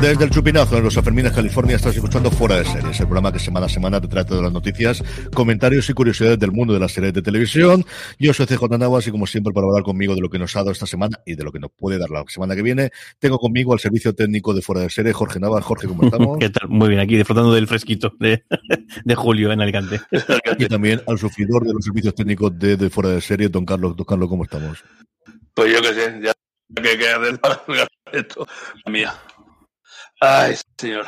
Desde el Chupinazo, en los Afermines, California, estás escuchando Fuera de Series, el programa que semana a semana te trata de las noticias, comentarios y curiosidades del mundo de las series de televisión. Yo soy CJ Navas y como siempre para hablar conmigo de lo que nos ha dado esta semana y de lo que nos puede dar la semana que viene, tengo conmigo al servicio técnico de Fuera de Series, Jorge Navas. Jorge, ¿cómo estamos? ¿Qué tal? Muy bien, aquí disfrutando del fresquito de, de julio en Alicante. y también al sufridor de los servicios técnicos de, de Fuera de Series, don Carlos. Don Carlos, ¿cómo estamos? Pues yo que sé, ya que queda del para esto. Mía. Ay, señor.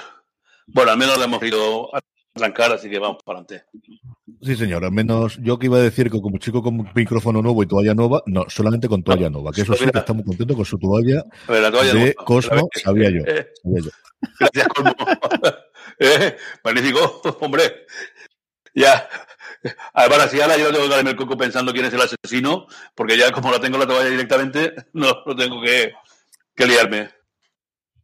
Bueno, al menos le hemos ido a arrancar, así que vamos para adelante. Sí, señor, al menos yo que iba a decir que como chico con micrófono nuevo y toalla nueva, no, solamente con toalla nueva, que eso sí que estamos contentos con su toalla, ver, la toalla de nueva. Cosmo, Eh, sabía yo, eh, sabía yo. Gracias, Cosmo. Eh, magnífico, hombre. Ya. Además, así ahora yo tengo que darme el coco pensando quién es el asesino, porque ya como la tengo la toalla directamente, no, no tengo que, que liarme.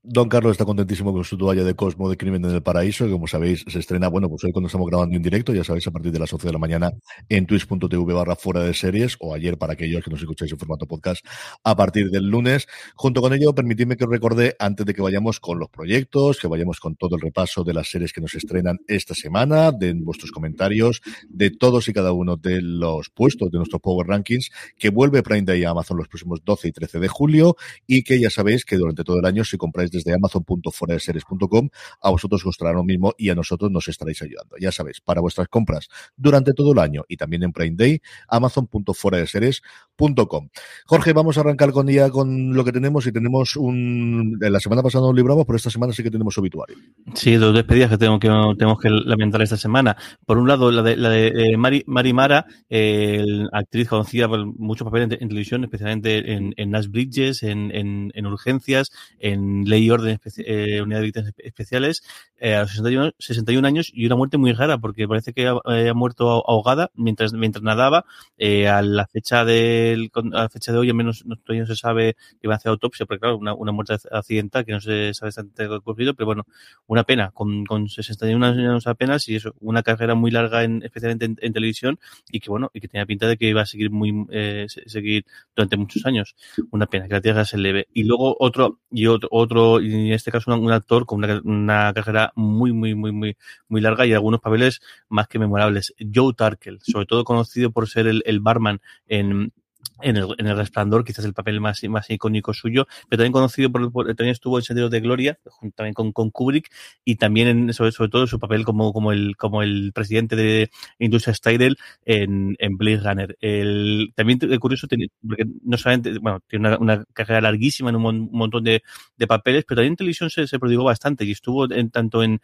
Don Carlos está contentísimo con su toalla de Cosmo de Crimen en el Paraíso, que como sabéis se estrena, bueno, pues hoy cuando estamos grabando en directo, ya sabéis, a partir de las 11 de la mañana en twitch.tv barra fuera de series, o ayer para aquellos que nos escucháis en formato podcast a partir del lunes. Junto con ello, permitidme que os recordé, antes de que vayamos con los proyectos, que vayamos con todo el repaso de las series que nos estrenan esta semana, de vuestros comentarios, de todos y cada uno de los puestos de nuestros Power Rankings, que vuelve Prime Day a Amazon los próximos 12 y 13 de julio, y que ya sabéis que durante todo el año, si compráis desde amazon.foradeseries.com, a vosotros os costará lo mismo y a nosotros nos estaréis ayudando. Ya sabéis, para vuestras compras durante todo el año y también en Prime Day, amazon.foradeseries.com. Jorge, vamos a arrancar con día con lo que tenemos y tenemos un... La semana pasada nos libramos, pero esta semana sí que tenemos obituario. Sí, dos despedidas que tengo que tenemos que lamentar esta semana. Por un lado, la de, la de eh, Mari, Mara, eh, actriz conocida por muchos papeles en, en televisión, especialmente en, en Nash Bridges, en, en, en Urgencias, en Ley y Orden, eh, Unidad de Víctimas Espe- Especiales, eh, a los 61, 61 años y una muerte muy rara porque parece que ha, eh, muerto ahogada mientras, mientras nadaba. Eh, a la fecha del, a la fecha de hoy, al menos no, todavía no se sabe que va a hacer autopsia, porque claro, una, una muerte accidental que no se sabe exactamente ha ocurrido, pero bueno, una pena, con, con 61 años apenas y eso, una carrera muy larga en, especialmente en, en televisión y que bueno, y que tenía pinta de que iba a seguir muy, eh, se- seguir durante muchos años. Una pena, que la tierra se eleve. Y luego otro, y otro, otro, en este caso un, un actor con una, una carrera muy, muy, muy, muy, muy larga y algunos papeles más que memorables. Joe Tarkel, sobre todo conocido por ser el, el barman en, en el, en el Resplandor, quizás el papel más, más icónico suyo, pero también conocido por, por- también estuvo en Senderos de Gloria, también con, con Kubrick, y también en, sobre, sobre todo su papel como, como el, como el presidente de Industria Styrel en, en Blade Runner. El, también es curioso, tiene- porque no solamente, bueno, tiene una, carrera larguísima en un, mon- un montón de, de papeles, pero también en televisión se, se prodigó bastante y estuvo en, tanto en,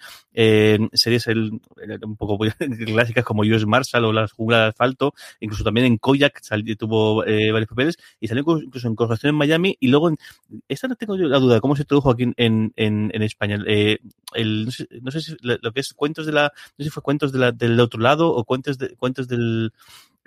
series el, un poco clásicas como US Marshall o Las Junglas de Asfalto, incluso también en Koyak sal- tuvo eh, varios papeles y salió incluso en Conjuración en Miami y luego, esta no tengo yo la duda, ¿cómo se tradujo aquí en, en, en España? Eh, el, no, sé, no sé si lo que es cuentos de la, no sé si fue cuentos de la, del otro lado o cuentos, de, cuentos del,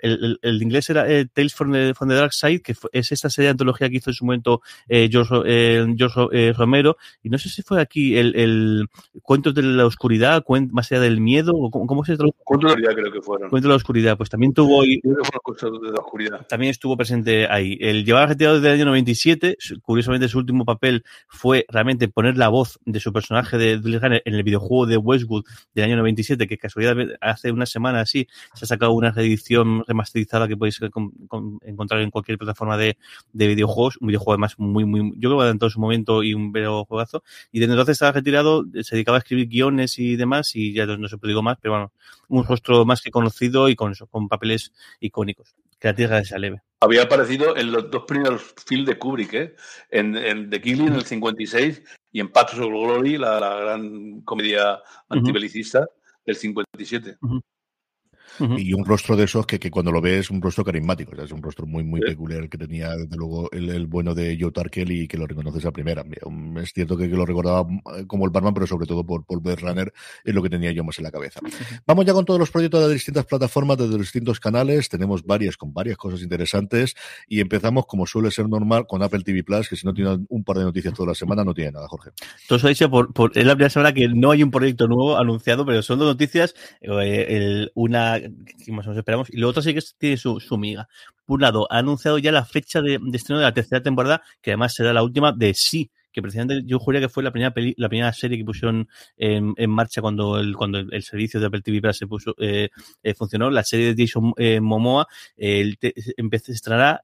el, el, inglés era eh, Tales from the, from the, Dark Side, que fue, es esta serie de antología que hizo en su momento eh, George, eh, George eh, Romero, y no sé si fue aquí el, el Cuentos de la Oscuridad, cuent, más allá del miedo, o cómo, cómo se tradujo. Cuentos de la Oscuridad creo que fueron. Cuentos de la Oscuridad, pues también tuvo... Y, de la oscuridad. También estuvo presente ahí. El llevaba retirado desde el año 97, curiosamente su último papel fue realmente poner la voz de su personaje de Hanner en el videojuego de Westwood del año 97, que casualidad hace una semana así se ha sacado una reedición remasterizada que podéis con, con, encontrar en cualquier plataforma de, de, videojuegos, un videojuego además muy, muy, yo creo que en todo su momento y un videojuegazo. Y desde entonces estaba retirado, se dedicaba a escribir guiones y demás, y ya no se digo más, pero bueno, un rostro más que conocido y con con papeles icónicos. Que la tierra sea leve. Había aparecido en los dos primeros films de Kubrick, ¿eh? en, en The Killing en el 56 y en Pathos of Glory, la, la gran comedia antibelicista uh -huh. del 57. Uh -huh. Uh -huh. Y un rostro de esos que, que, cuando lo ves es un rostro carismático, o sea, es un rostro muy, muy ¿Sí? peculiar que tenía, desde luego, el, el, bueno de Joe Tarkel y que lo reconoces a primera. Es cierto que, que, lo recordaba como el Batman, pero sobre todo por, por Blade Runner, es lo que tenía yo más en la cabeza. Uh -huh. Vamos ya con todos los proyectos de distintas plataformas, de los distintos canales. Tenemos varias con varias cosas interesantes y empezamos, como suele ser normal, con Apple TV Plus, que si no tiene un par de noticias toda la semana, no tiene nada, Jorge. Entonces, dicho por, por, es la primera semana que no hay un proyecto nuevo anunciado, pero son dos noticias. Eh, el, una más esperamos, y lo otro sí que tiene su, su miga. Por un lado, ha anunciado ya la fecha de, de estreno de la tercera temporada, que además será la última de sí que precisamente yo juraría que fue la primera peli, la primera serie que pusieron en, en marcha cuando el, cuando el, servicio de Apple TV Plus se puso, eh, eh, funcionó, la serie de Jason eh, Momoa, el te,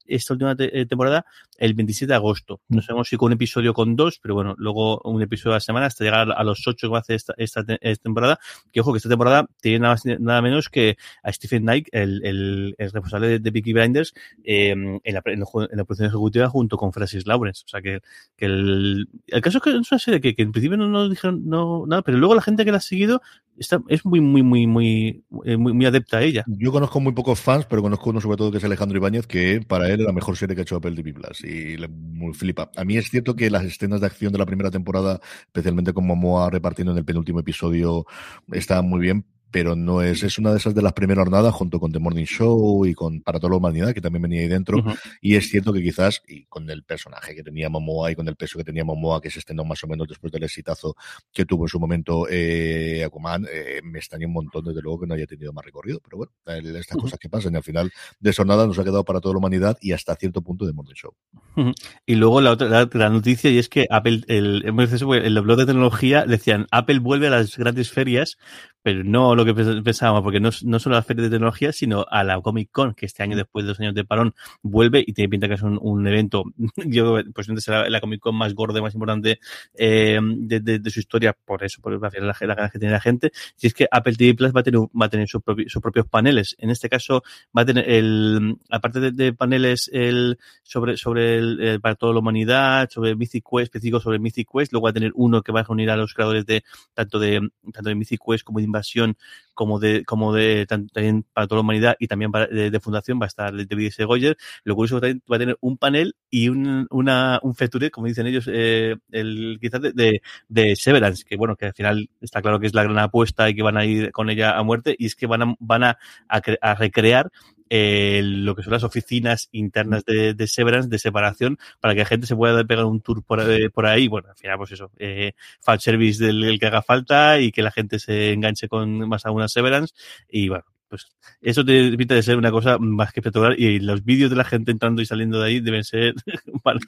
esta última te, temporada el 27 de agosto. No sabemos si con un episodio con dos, pero bueno, luego un episodio a la semana hasta llegar a los ocho que va a hacer esta, esta, esta temporada. Que ojo, que esta temporada tiene nada, más, nada menos que a Stephen Knight, el, el, responsable de, de Peaky Blinders, eh, en, la, en, en la producción ejecutiva junto con Francis Lawrence. O sea que, que el, el caso es que es una serie que, en principio no nos dijeron no, nada, pero luego la gente que la ha seguido está, es muy, muy, muy, muy, muy, muy adepta a ella. Yo conozco muy pocos fans, pero conozco uno sobre todo que es Alejandro Ibáñez, que para él es la mejor serie que ha hecho Apple TV Plus y le muy flipa. A mí es cierto que las escenas de acción de la primera temporada, especialmente con Momoa repartiendo en el penúltimo episodio, estaban muy bien, pero no es, es una de esas de las primeras jornadas junto con The Morning Show y con Para toda la humanidad, que también venía ahí dentro. Uh -huh. Y es cierto que quizás, y con el personaje que tenía Momoa y con el peso que tenía Momoa, que se estrenó más o menos después del exitazo que tuvo en su momento eh, Aquaman, eh, me extraña un montón, desde luego, que no haya tenido más recorrido. Pero bueno, estas uh -huh. cosas que pasan. Y al final de jornada nos ha quedado para toda la humanidad y hasta cierto punto de Morning Show. Uh -huh. Y luego la otra la, la, noticia, y es que Apple, el, el, el blog de tecnología decían, Apple vuelve a las grandes ferias, pero no lo que pensábamos, porque no, no solo a la feria de tecnología, sino a la Comic Con, que este año, después de dos años de parón, vuelve y tiene pinta que es un, un evento, yo pues será la Comic Con más gorda, más importante eh, de, de, de, su historia, por eso, por la, la, la ganas que tiene la gente, y es que Apple TV Plus va a tener, va a tener su propio, sus propios paneles. En este caso, va a tener el, aparte de, de paneles el, sobre, sobre el, el, para toda la humanidad, sobre Mythic Quest, específico sobre Mythic Quest, luego va a tener uno que va a reunir a los creadores de tanto de, tanto de Mythic Quest como de invasión como de, como de también para toda la humanidad y también para, de, fundación va a estar David. Goyer. Lo curioso también va a tener un panel y un, una, un feature, como dicen ellos, eh, el, quizás de, de, de, Severance, que bueno, que al final está claro que es la gran apuesta y que van a ir con ella a muerte y es que van a, van a, a, a recrear eh, lo que son las oficinas internas de, de, Severance, de separación, para que la gente se pueda pegar un tour por, eh, por ahí. Bueno, al final, pues eso, eh, fan service del, del, que haga falta y que la gente se enganche con más a una Severance. Y bueno, pues eso te pinta de ser una cosa más que espectacular y los vídeos de la gente entrando y saliendo de ahí deben ser, van,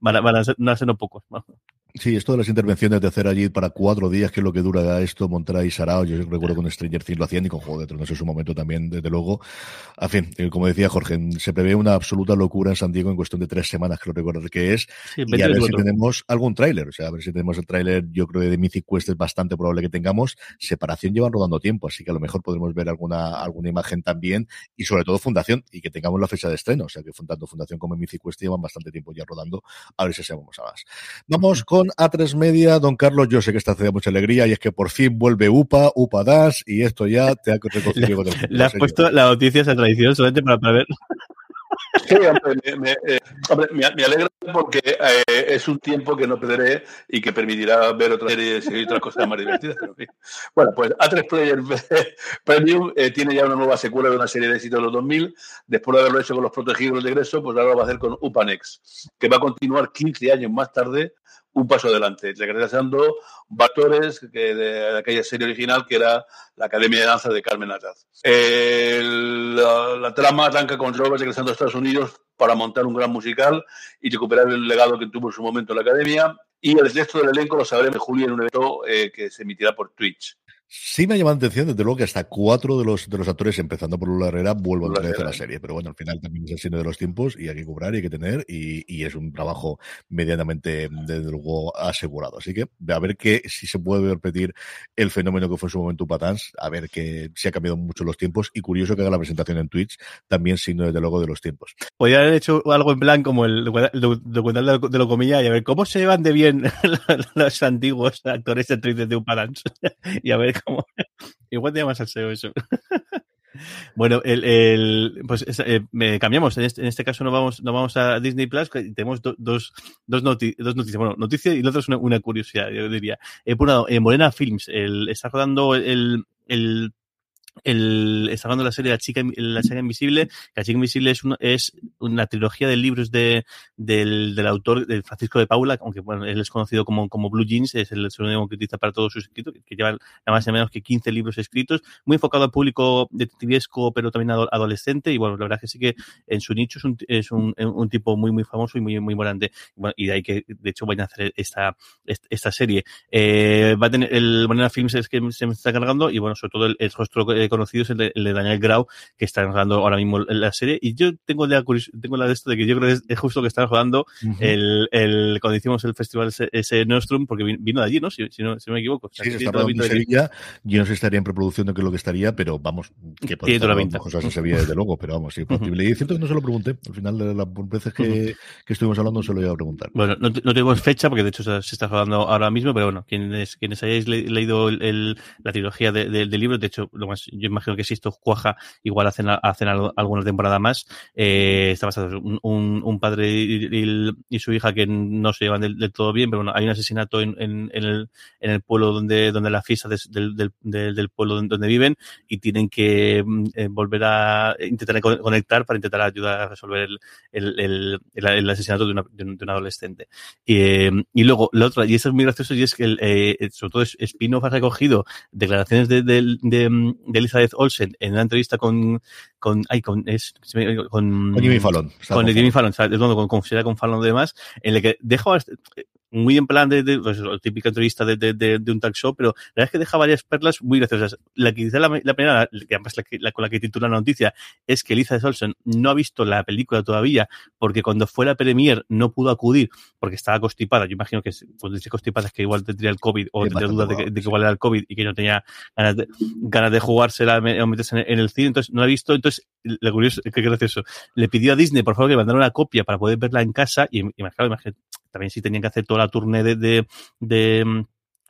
van, van a ser, no ser no pocos. ¿no? Sí, esto de las intervenciones de hacer allí para cuatro días, que es lo que dura esto, Montreal y Sarao, yo recuerdo con Stranger Things lo hacían y con Juego de Tronos en su momento también, desde luego. En fin, eh, como decía Jorge, se prevé una absoluta locura en San Diego en cuestión de tres semanas, lo recuerdo que es, sí, y a ver si tenemos algún tráiler, o sea, a ver si tenemos el tráiler, yo creo que de Mythic Quest es bastante probable que tengamos, separación llevan rodando tiempo, así que a lo mejor podremos ver alguna, alguna imagen también, y sobre todo Fundación, y que tengamos la fecha de estreno, o sea, que tanto Fundación como Mythic Quest llevan bastante tiempo ya rodando, a ver si sabemos a más. Vamos con A3 Media don Carlos, yo sé que esta hace mucha alegría y es que por fin vuelve UPA, UPA Das y esto ya te ha recogido con el Le has puesto la noticia esa tradición solamente para, para ver. Sí, hombre, me, eh, alegra porque eh, es un tiempo que no perderé y que permitirá ver otras series y otras cosas más divertidas. Bueno, pues A3 Player Premium eh, tiene ya una nueva secuela de una serie de éxitos de los 2000. Después de haberlo hecho con los protegidos de egreso, pues ahora lo va a hacer con Upanex, que va a continuar 15 años más tarde un paso adelante, regresando actores que de, aquella serie original que era la Academia de Danza de Carmen Ataz. la, trama arranca con Robert regresando a Estados Unidos para montar un gran musical y recuperar el legado que tuvo en su momento la Academia. Y el resto del elenco lo sabremos en julio en un evento eh, que se emitirá por Twitch. Sí me ha llamado la atención, desde luego, que hasta cuatro de los, de los actores, empezando por Lula Herrera, vuelvan a a la serie. Pero bueno, al final también es el signo de los tiempos y hay que cobrar y hay que tener y, y, es un trabajo medianamente, desde luego, asegurado. Así que a ver que si se puede repetir el fenómeno que fue en su momento Patans, a ver que si ha cambiado mucho los tiempos y curioso que haga la presentación en Twitch, también signo desde luego de los tiempos. Podría haber hecho algo en plan como el documental de lo comilla y a ver cómo se llevan de bien los antiguos actores y actrices de Patans y a ver Igual te llamas al SEO eso. Bueno, el, el pues eh, cambiamos. En este, en este, caso no vamos, no vamos a Disney Plus. tenemos dos, dos, dos, noticias. Bueno, noticia y la otra es una, curiosidad, yo diría. Eh, por un lado, en Morena Films el, está rodando el, el el, está hablando de la serie La chica, la chica invisible. La chica invisible es una, es una trilogía de libros de, del, del autor de Francisco de Paula, aunque bueno, él es conocido como, como Blue Jeans, es el seudónimo que utiliza para todos sus escritos, que lleva nada más y menos que 15 libros escritos, muy enfocado al público detectivesco, pero también adolescente. Y bueno, la verdad es que sí que en su nicho es un, es un, un tipo muy, muy famoso y muy, muy morante. Bueno, y de ahí que, de hecho, vayan a hacer esta, esta serie. Eh, va a tener, el Moneda Films es que se me está cargando y bueno, sobre todo el, el rostro conocido es el de, Daniel Grau, que está jugando ahora mismo la serie. Y yo tengo la, tengo la de esto de que yo creo que es, justo que están jugando el, el, cuando hicimos el festival ese, Nostrum, porque vino de allí, ¿no? Si, no, si no me equivoco. sí, está en Sevilla. Yo no sé si estaría en preproducción de qué es lo que estaría, pero vamos, que la pinta. Cosas en Sevilla, desde luego, pero vamos, sí, posible. Y cierto que no se lo pregunté. Al final, de las veces que, que estuvimos hablando, se lo iba a preguntar. Bueno, no, no tenemos fecha, porque de hecho se, está jugando ahora mismo, pero bueno, quienes, quienes hayáis leído el, la trilogía del libro, de hecho, lo más, yo imagino que si esto cuaja, igual hacen, hacen alguna temporada más. Eh, está basado en un, un, padre y, su hija que no se llevan del, todo bien, pero bueno, hay un asesinato en, en, el, en el pueblo donde, donde la fiesta del, del, del, pueblo donde viven y tienen que mm, eh, volver a intentar conectar para intentar ayudar a resolver el, el, el, asesinato de, una, de, un, adolescente. Y, eh, y, luego, la otra, y eso es muy gracioso, y es que, eh, sobre todo, Spinoff ha recogido declaraciones de, de, de, Elizabeth Olsen en una entrevista con, con, ay, con, es, con, con Jimmy Fallon. Con Jimmy Fallon, ¿sabes? Con, con, con Fallon y demás, en el que deja muy en plan de, de pues, típica entrevista de, de, de, un talk show, pero la verdad es que deja varias perlas muy graciosas. La que dice la, la primera, que además la, la, con la que titula la noticia, es que Elizabeth Olsen no ha visto la película todavía porque cuando fue la premier no pudo acudir porque estaba constipada. Yo imagino que cuando dice constipada es que igual tendría el COVID o tendría dudas de que, igual era el COVID y que no tenía ganas de, ganas de jugársela o meterse en, el cine, entonces no la ha visto. Entonces, lo curioso, qué gracioso, le pidió a Disney por favor que mandara una copia para poder verla en casa y, y imagínate, también si tenían que hacer toda la tournée de, de, de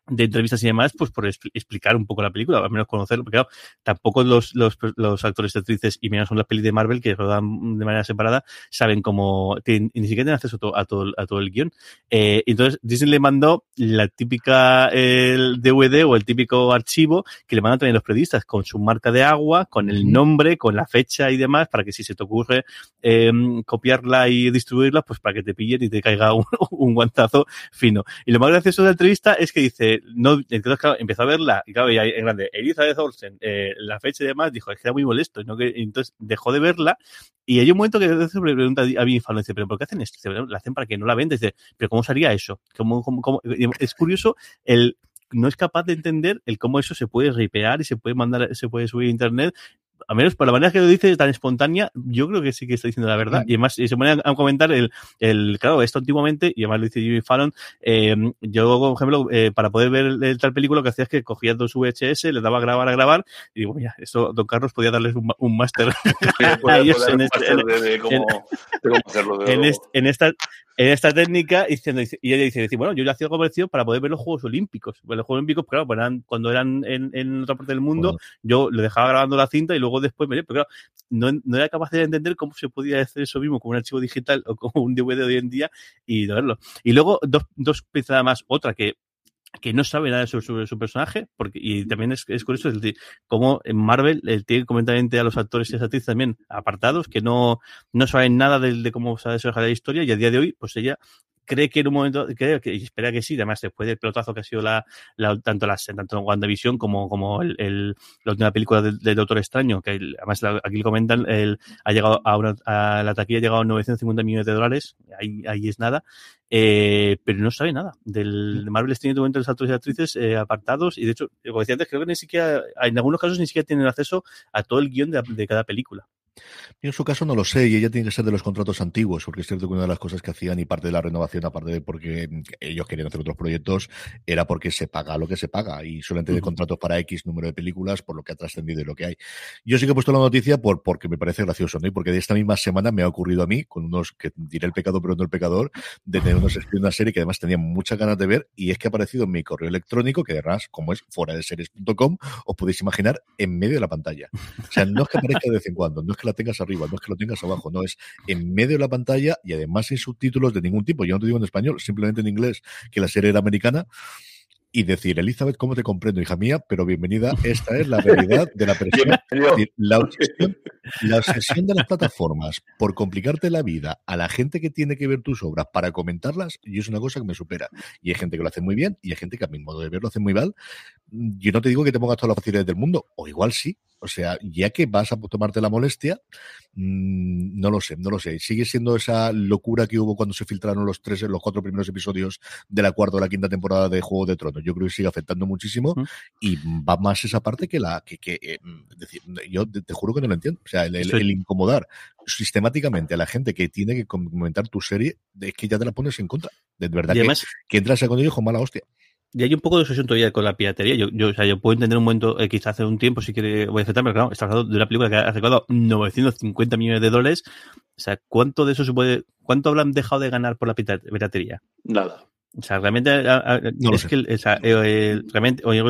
de entrevistas y demás, pues por explicar un poco la película, al menos conocerlo, porque claro, tampoco los, los, los actores y actrices, y menos son las pelis de Marvel, que rodan de manera separada, saben cómo, ni siquiera tienen acceso a todo, a todo, el guion. Eh, entonces, Disney le mandó la típica el DVD o el típico archivo que le mandan también los periodistas, con su marca de agua, con el nombre, con la fecha y demás, para que si se te ocurre eh, copiarla y distribuirla, pues para que te pillen y te caiga un, un guantazo fino. Y lo más gracioso de la entrevista es que dice, entonces, claro, empezó a verla, y claro, ya en grande, Elizabeth Olsen, eh, la fecha y demás, dijo, es que era muy molesto, entonces dejó de verla, y hay un momento que se pregunta a mi Fallon, dice, pero ¿por qué hacen esto? La hacen para que no la dice, pero ¿cómo sería eso? ¿Cómo, cómo, cómo? Es curioso el no es capaz de entender el cómo eso se puede ripear y se puede mandar, se puede subir a internet a menos por la manera que lo dice tan espontánea, yo creo que sí que está diciendo la verdad. Y además, y se pone a comentar el, el, claro, esto antiguamente, y además lo dice Jimmy Fallon, eh, yo, por ejemplo, eh, para poder ver el, tal película, lo que hacía es que cogía dos VHS, le daba a grabar, a grabar, y digo, mira, esto, don Carlos podía darles un, un máster a ellos en, esta, en esta técnica, y ella dice, dice, bueno, yo ya hacía algo parecido para poder ver los Juegos Olímpicos. Los Juegos Olímpicos, claro, pues eran, cuando eran en, en otra parte del mundo, yo le dejaba grabando la cinta y luego después me pero claro, no, no, era capaz de entender cómo se podía hacer eso mismo con un archivo digital o como un DVD de hoy en día y verlo. Y luego dos, dos piezas más, otra que que no sabe nada sobre, su personaje, porque, y también es, es curioso el, cómo en Marvel eh, tiene completamente a los actores y las actrices también apartados, que no, no saben nada de, de cómo se ha desarrollado la historia, y a día de hoy, pues ella cree que en un momento, creo que, y espera que sí, además después del pelotazo que ha sido la, la tanto la tanto WandaVision como, como el, el, la última película del, del, Doctor Extraño, que además aquí lo comentan, el, ha llegado a, una, a la taquilla ha llegado a 950 millones de dólares, ahí, ahí es nada, eh, pero no sabe nada. Del, de Marvel tiene momento los actores y actrices eh, apartados, y de hecho, como decía antes, creo que ni siquiera, en algunos casos ni siquiera tienen acceso a todo el guion de, de cada película. En su caso no lo sé, y ella tiene que ser de los contratos antiguos, porque es cierto que una de las cosas que hacían y parte de la renovación, aparte de porque ellos querían hacer otros proyectos, era porque se paga lo que se paga, y suelen tener uh -huh. contratos para X número de películas, por lo que ha trascendido y lo que hay. Yo sí que he puesto la noticia por, porque me parece gracioso, ¿no? Y porque de esta misma semana me ha ocurrido a mí, con unos, que diré el pecado, pero no el pecador, de tener unos una serie que además tenía muchas ganas de ver, y es que ha aparecido en mi correo electrónico, que además, como es fuera de series.com, os podéis imaginar en medio de la pantalla. O sea, no es que aparezca de vez en cuando, no es que la tengas arriba, no es que lo tengas abajo, no, es en medio de la pantalla y además sin subtítulos de ningún tipo. Yo no te digo en español, simplemente en inglés, que la serie era americana y decir, Elizabeth, ¿cómo te comprendo, hija mía? Pero bienvenida, esta es la realidad de la obsesión, la obsesión de las plataformas por complicarte la vida a la gente que tiene que ver tus obras para comentarlas, y es una cosa que me supera. Y hay gente que lo hace muy bien y hay gente que a mi modo de ver lo hace muy mal. Yo no te digo que te pongas todas las facilidades del mundo, o igual sí, o sea, ya que vas a tomarte la molestia, mmm, no lo sé, no lo sé. Sigue siendo esa locura que hubo cuando se filtraron los tres, los cuatro primeros episodios de la cuarta o la quinta temporada de Juego de Tronos. Yo creo que sigue afectando muchísimo y va más esa parte que la que, que eh, decir, yo te, te, juro que no lo entiendo. O sea, el, el, el, incomodar sistemáticamente a la gente que tiene que comentar tu serie, es que ya te la pones en contra. De verdad y además, que, que entras a con ellos con mala hostia. Y hay un poco de obsesión todavía con la piratería. Yo, yo, o sea, yo puedo entender un momento, eh, quizás hace un tiempo, si quiere, voy a aceptar, pero claro, está hablando de una película que ha recaudado 950 millones de dólares. O sea, ¿cuánto de eso se puede, cuánto habrán dejado de ganar por la piratería? Nada. O sea, realmente, a, a, no es que, o sea, eh, realmente, oye,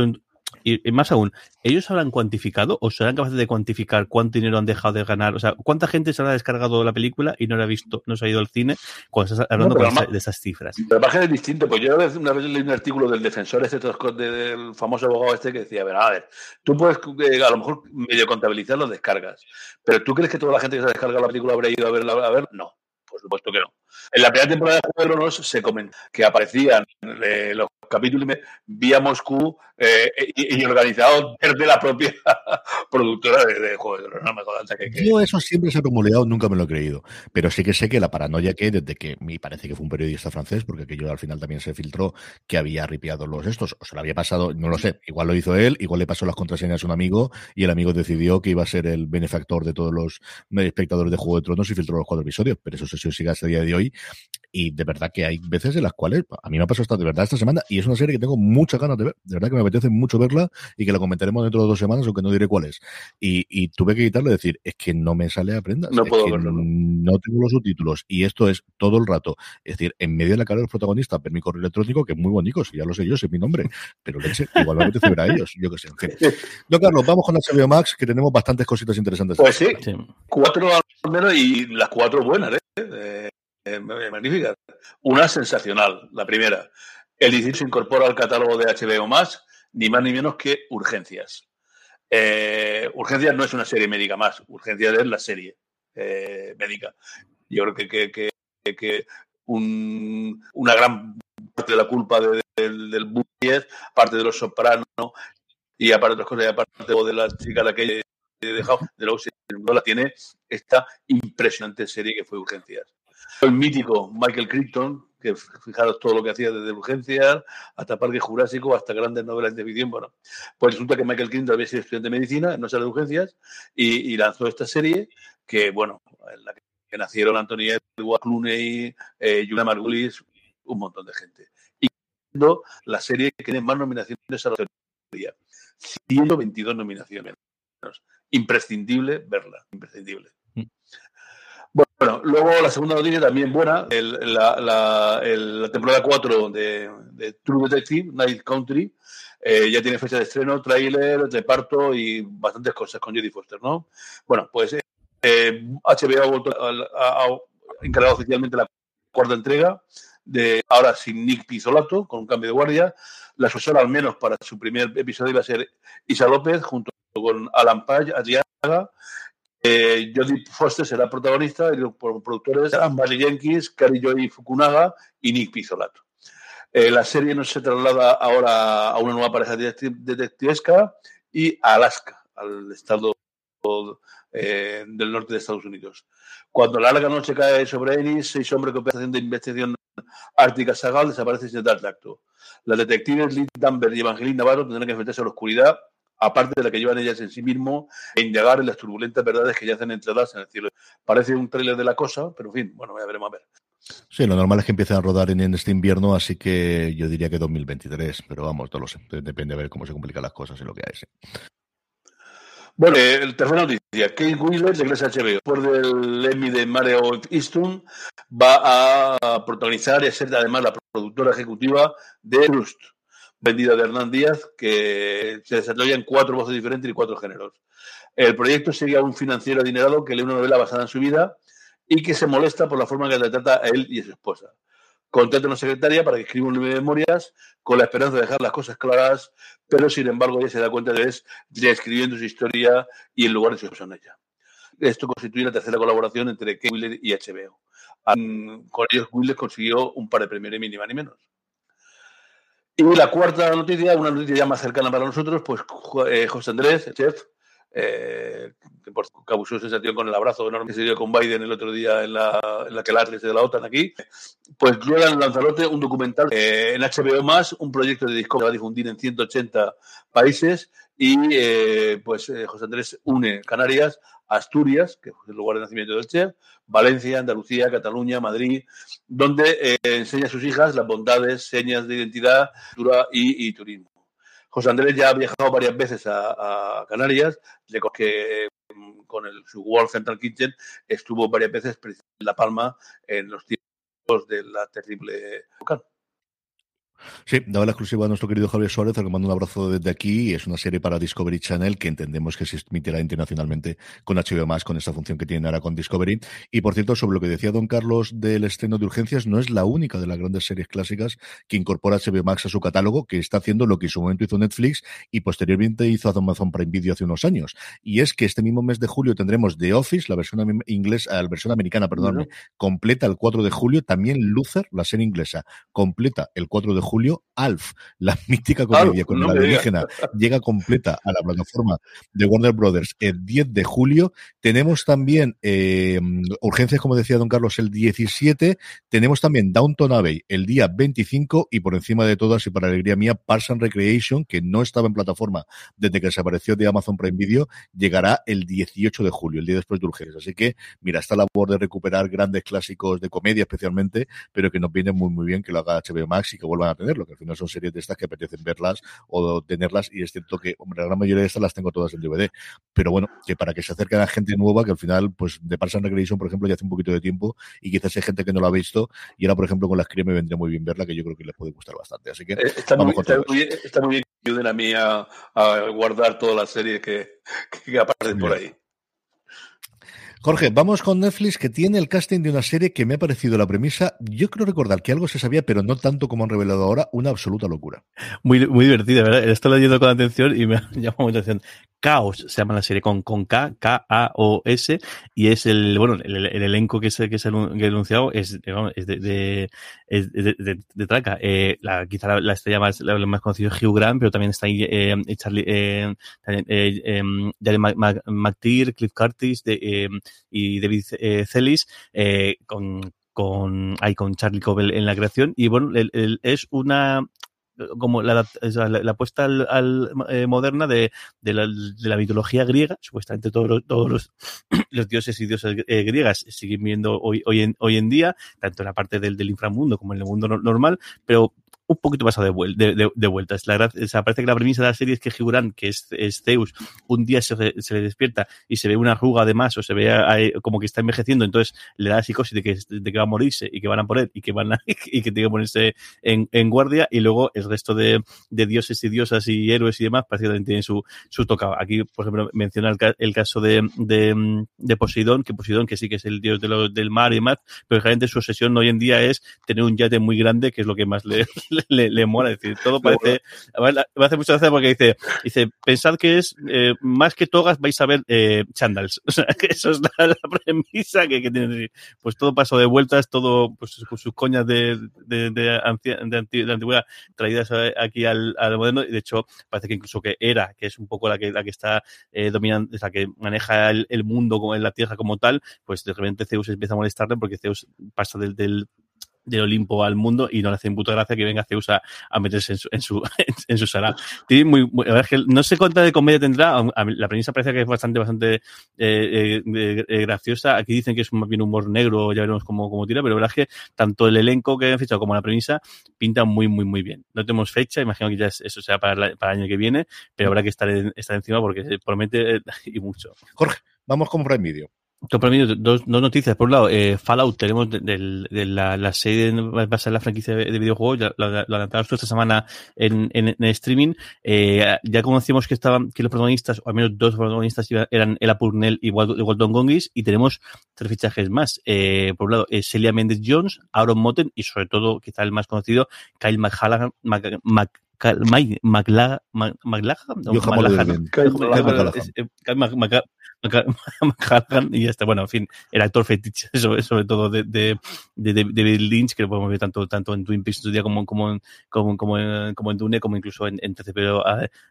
y, y, más aún, ¿ellos habrán cuantificado o serán capaces de cuantificar cuánto dinero han dejado de ganar? O sea, ¿cuánta gente se habrá descargado la película y no la ha visto, no se ha ido al cine cuando estás hablando no, esa, de esas cifras? Pero margen es distinto, pues yo una vez leí un artículo del defensor este, del famoso abogado este que decía, a ver, a ver, tú puedes eh, a lo mejor medio contabilizar las descargas, pero ¿tú crees que toda la gente que se ha descargado la película habrá ido a verla? A ver, no por supuesto que no. En la primera temporada de Juego de Tronos se comentó que aparecían eh, los capítulos vía Moscú eh, y, y, organizados desde la propia productora de, Juego de Tronos. No me jodas, que, que... Yo eso siempre se ha rumoreado, nunca me lo he creído. Pero sí que sé que la paranoia que desde que me parece que fue un periodista francés, porque aquello al final también se filtró que había ripiado los estos, o se lo había pasado, no lo sé, igual lo hizo él, igual le pasó las contraseñas a un amigo y el amigo decidió que iba a ser el benefactor de todos los espectadores de Juego de Tronos y filtró los cuatro episodios. Pero eso se sigue hasta el día de hoy y de verdad que hay veces en las cuales a mí me ha pasado hasta de verdad esta semana y es una serie que tengo muchas ganas de ver, de verdad que me apetece mucho verla y que la comentaremos dentro de dos semanas, aunque no diré cuál es. Y, y tuve que quitarle decir, es que no me sale a prendas, no es puedo verlo, ¿no? tengo los subtítulos y esto es todo el rato, es decir, en medio de la cara de los protagonistas, ver mi correo electrónico, que es muy bonito, si ya lo sé yo, sé mi nombre, pero leche, igual me apetece ver a ellos, yo que sé, en fin. No, Carlos, vamos con HBO Max, que tenemos bastantes cositas interesantes. Pues sí, sí. cuatro al menos y las cuatro buenas, ¿eh? eh eh, magnífica. Una sensacional, la primera. El 18 se incorpora al catálogo de HBO más, ni más ni menos que Urgencias. Eh, Urgencias no es una serie médica más, Urgencias es la serie eh, médica. Yo creo que, que, que, que un, una gran parte de la culpa de, de, del Bullies, parte de los Sopranos y aparte de otras cosas, y aparte de la chica la que he dejado, de la, la tiene esta impresionante serie que fue Urgencias el mítico Michael Crichton, que fijaros todo lo que hacía desde urgencias hasta Parque Jurásico, hasta grandes novelas de ficción. Bueno, pues resulta que Michael Crichton había sido estudiante de medicina, no sale de urgencias, y, lanzó esta serie que, bueno, en la que nacieron Anthony Edward Clooney, eh, Julia Margulis, un montón de gente. Y la serie que tiene más nominaciones a la teoría. 122 nominaciones. Imprescindible verla, imprescindible. Bueno, luego la segunda noticia también buena, el, la, la, temporada 4 de, True Detective, Night Country, eh, ya tiene fecha de estreno, tráiler, reparto y bastantes cosas con Jodie Foster, ¿no? Bueno, pues eh, HBO ha, vuelto encargado oficialmente la cuarta entrega, de ahora sin Nick Pizzolato, con un cambio de guardia. La asesora, al menos para su primer episodio, iba a ser Isa López, junto con Alan Page, Adriana. Eh, Jodie Foster será protagonista y los productores serán Barry Jenkins, Kari Joy Fukunaga y Nick Pizzolato. Eh, la serie no se traslada ahora a una nueva pareja detectivesca y a Alaska, al estado eh, del norte de Estados Unidos. Cuando la larga noche cae sobre Ennis, seis hombres que operación de investigación ártica Sagal desaparecen sin dar acto. Las detectives Liz Danvers y Evangeline Navarro tendrán que enfrentarse a la oscuridad, aparte de la que llevan ellas en sí mismo, e indagar en las turbulentas verdades que yacen entradas en el cielo. Parece un tráiler de la cosa, pero en fin, bueno, ya veremos a ver. Sí, lo normal es que empiecen a rodar en, este invierno, así que yo diría que 2023, pero vamos, no lo sé. Depende de ver cómo se complican las cosas y lo que hay. Bueno, el tercera noticia. Kate Winslet regresa a HBO. Después del Emmy de Mario Easton, va a protagonizar y a ser además la productora ejecutiva de Rust, vendida de Hernán Díaz, que se desarrolla en cuatro voces diferentes y cuatro géneros. El proyecto sigue a un financiero adinerado que lee una novela basada en su vida y que se molesta por la forma en que le trata a él y a su esposa. Contrata a una secretaria para que escriba un libro de memorias con la esperanza de dejar las cosas claras, pero sin embargo ella se da cuenta de que es reescribiendo su historia y en lugar de su persona ella. Esto constituye la tercera colaboración entre Wheeler y HBO. Con ellos Wheeler consiguió un par de premios ni más ni menos. Y la cuarta noticia, una noticia ya más cercana para nosotros, pues eh, José Andrés, el chef, eh, que por causó sensación con el abrazo enorme que se dio con Biden el otro día en la, en la que de la OTAN aquí, pues llega en Lanzarote un documental eh, en HBO un proyecto de disco que va a difundir en 180 países y eh, pues eh, José Andrés une Canarias, Asturias, que es el lugar de nacimiento del chef, Valencia, Andalucía, Cataluña, Madrid, donde enseña a sus hijas las bondades, señas de identidad, cultura y turismo. José Andrés ya ha viajado varias veces a, Canarias, que mm, con el, su World Central Kitchen estuvo varias veces en La Palma en los tiempos de la terrible volcán. Sí, daba la exclusiva a nuestro querido Javier Suárez, al que mando un abrazo desde aquí. Es una serie para Discovery Channel que entendemos que se emitirá internacionalmente con HBO Más, con esta función que tiene ahora con Discovery. Y por cierto, sobre lo que decía don Carlos del estreno de urgencias, no es la única de las grandes series clásicas que incorpora HBO Max a su catálogo, que está haciendo lo que en su momento hizo Netflix y posteriormente hizo Amazon Prime Video hace unos años. Y es que este mismo mes de julio tendremos The Office, la versión inglesa, la versión americana, perdón, completa el 4 de julio. También Luther, la serie inglesa, completa el 4 de julio julio, Alf, la mítica comedia con la alienígena, llega completa a la plataforma de Warner Brothers el 10 de julio. Tenemos también eh, urgencias, como decía don Carlos, el 17. Tenemos también Downton Abbey el día 25 y por encima de todas y para alegría mía, Parks and Recreation, que no estaba en plataforma desde que desapareció de Amazon Prime Video, llegará el 18 de julio, el día después de urgencias. Así que, mira, está la labor de recuperar grandes clásicos de comedia especialmente, pero que nos viene muy, muy bien que lo haga HBO Max y que vuelvan a tenerlo, que al final son series de estas que apetecen verlas o tenerlas y es cierto que, hombre, la gran mayoría de estas las tengo todas en DVD, pero bueno, que para que se acerquen a gente nueva, que al final, pues de Parks and Recreation, por ejemplo, ya hace un poquito de tiempo y quizás hay gente que no la ha visto y ahora, por ejemplo, con las crías me vendría muy bien verla, que yo creo que les puede gustar bastante. Así que eh, está, muy, bien, está muy bien que ayuden a mí a, guardar todas las series que, que aparecen por ahí. Jorge, vamos con Netflix que tiene el casting de una serie que me ha parecido la premisa. Yo creo recordar que algo se sabía, pero no tanto como han revelado ahora, una absoluta locura. Muy, muy divertida, ¿verdad? Estoy leyendo con atención y me ha llamado mucha atención. Caos se llama la serie con, con K, K-A-O-S, y es el, bueno, el, elenco que se, que se ha anunciado es, es de, de, de, de, traca. Eh, la, quizá la, la estrella más, la, más conocida es Hugh Grant, pero también está ahí eh, Charlie, eh, eh, eh, Cliff Curtis, de, eh, y David eh, Celis, eh, con, con, ahí con Charlie Cobell en la creación. Y bueno, es una como la, la, apuesta al, eh, moderna de, la, de, la, mitología griega, supuestamente todos los, todos los, los dioses y diosas eh, griegas siguen viendo hoy, hoy, en, hoy en día, tanto en la parte del, del inframundo como en el mundo normal, pero un poquito pasado de, de, de, de. La o parece que la premisa de la serie es que Gibran, que es, Zeus, un día se, le despierta y se ve una arruga además o se ve como que está envejeciendo, entonces le da la psicosis de que, de que va a morirse y que van a poner y que van a, y que tiene que ponerse en, guardia y luego el resto de, de, dioses y diosas y héroes y demás parece que también tienen su, su tocado. Aquí, por ejemplo, menciona el, el caso de, de, de, Poseidón, que Poseidón, que sí que es el dios de lo, del mar y demás, pero realmente su obsesión hoy en día es tener un yate muy grande, que es lo que más le, le mola. Es decir, todo parece, me hace mucha gracia porque dice, dice, pensad que es, eh, más que togas vais a ver eh, chandals. O sea, que eso es la, la premisa que, que tiene. Pues todo paso de vueltas, todo, pues sus, sus coñas de, de, de, ancia, de, anti, de, antigüedad traídas aquí al, al, moderno. Y de hecho, parece que incluso que era, que es un poco la que, la que está eh, dominando, la que maneja el, el mundo como en la Tierra como tal, pues de repente Zeus empieza a molestarle porque Zeus pasa del, del del Olimpo al mundo y no le hace puta gracia que venga Zeus a, a meterse en su, en su, en, su sala. Tiene muy, muy, que no sé cuánta de comedia tendrá, la premisa parece que es bastante, bastante eh, eh, graciosa. Aquí dicen que es más bien humor negro, ya veremos cómo, cómo tira, pero la verdad es que tanto el elenco que han fichado como la premisa pintan muy, muy, muy bien. No tenemos fecha, imagino que ya es, eso sea para, para el año que viene, pero habrá que estar, en, estar encima porque se promete y mucho. Jorge, vamos con Prime Video. Dos, dos, noticias. Por un lado, eh, Fallout, tenemos de, de, de la, la, serie basada en la franquicia de, de videojuegos, ya, la, la, esta semana en, en, en streaming. Eh, ya conocimos que estaban, que los protagonistas, o al menos dos protagonistas eran Ella Purnell y Walton Gongis, y tenemos tres fichajes más. Eh, por un lado, eh, Celia Mendes Jones, Aaron Motten y sobre todo, quizá el más conocido, Kyle McHallan, Mac, Mac, McLachlan, y este, bueno, en fin, el actor fetiche, sobre, sobre todo de, de, de, David Lynch, que lo podemos ver tanto, tanto en Twin Peaks en su día como, como, como, como, en, como en Dune, como incluso en, en TCP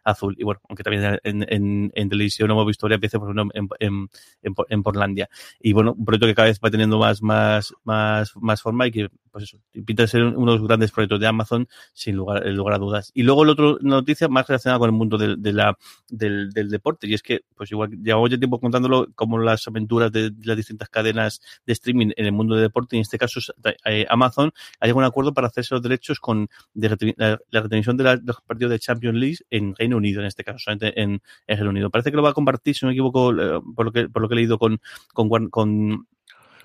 Azul. Y bueno, aunque también en, en, en televisión hemos visto varias veces, por ejemplo, en, en, en, en Portlandia. Y bueno, un proyecto que cada vez va teniendo más, más, más, más forma y que, pues eso, pinta ser uno de los grandes proyectos de Amazon, sin lugar, lugar a dudas. Y luego la otra noticia más relacionada con el mundo de, de la, del, del deporte, y es que, pues igual, llevamos ya tiempo contándolo como las aventuras de las distintas cadenas de streaming en el mundo del deporte, y en este caso eh, Amazon ha llegado un acuerdo para hacerse los derechos con de la, la retransmisión de, la, de, los partidos de Champions League en Reino Unido, en este caso, solamente en, en Reino Unido. Parece que lo va a compartir, si no me equivoco, eh, por lo que, por lo que he leído con, con, con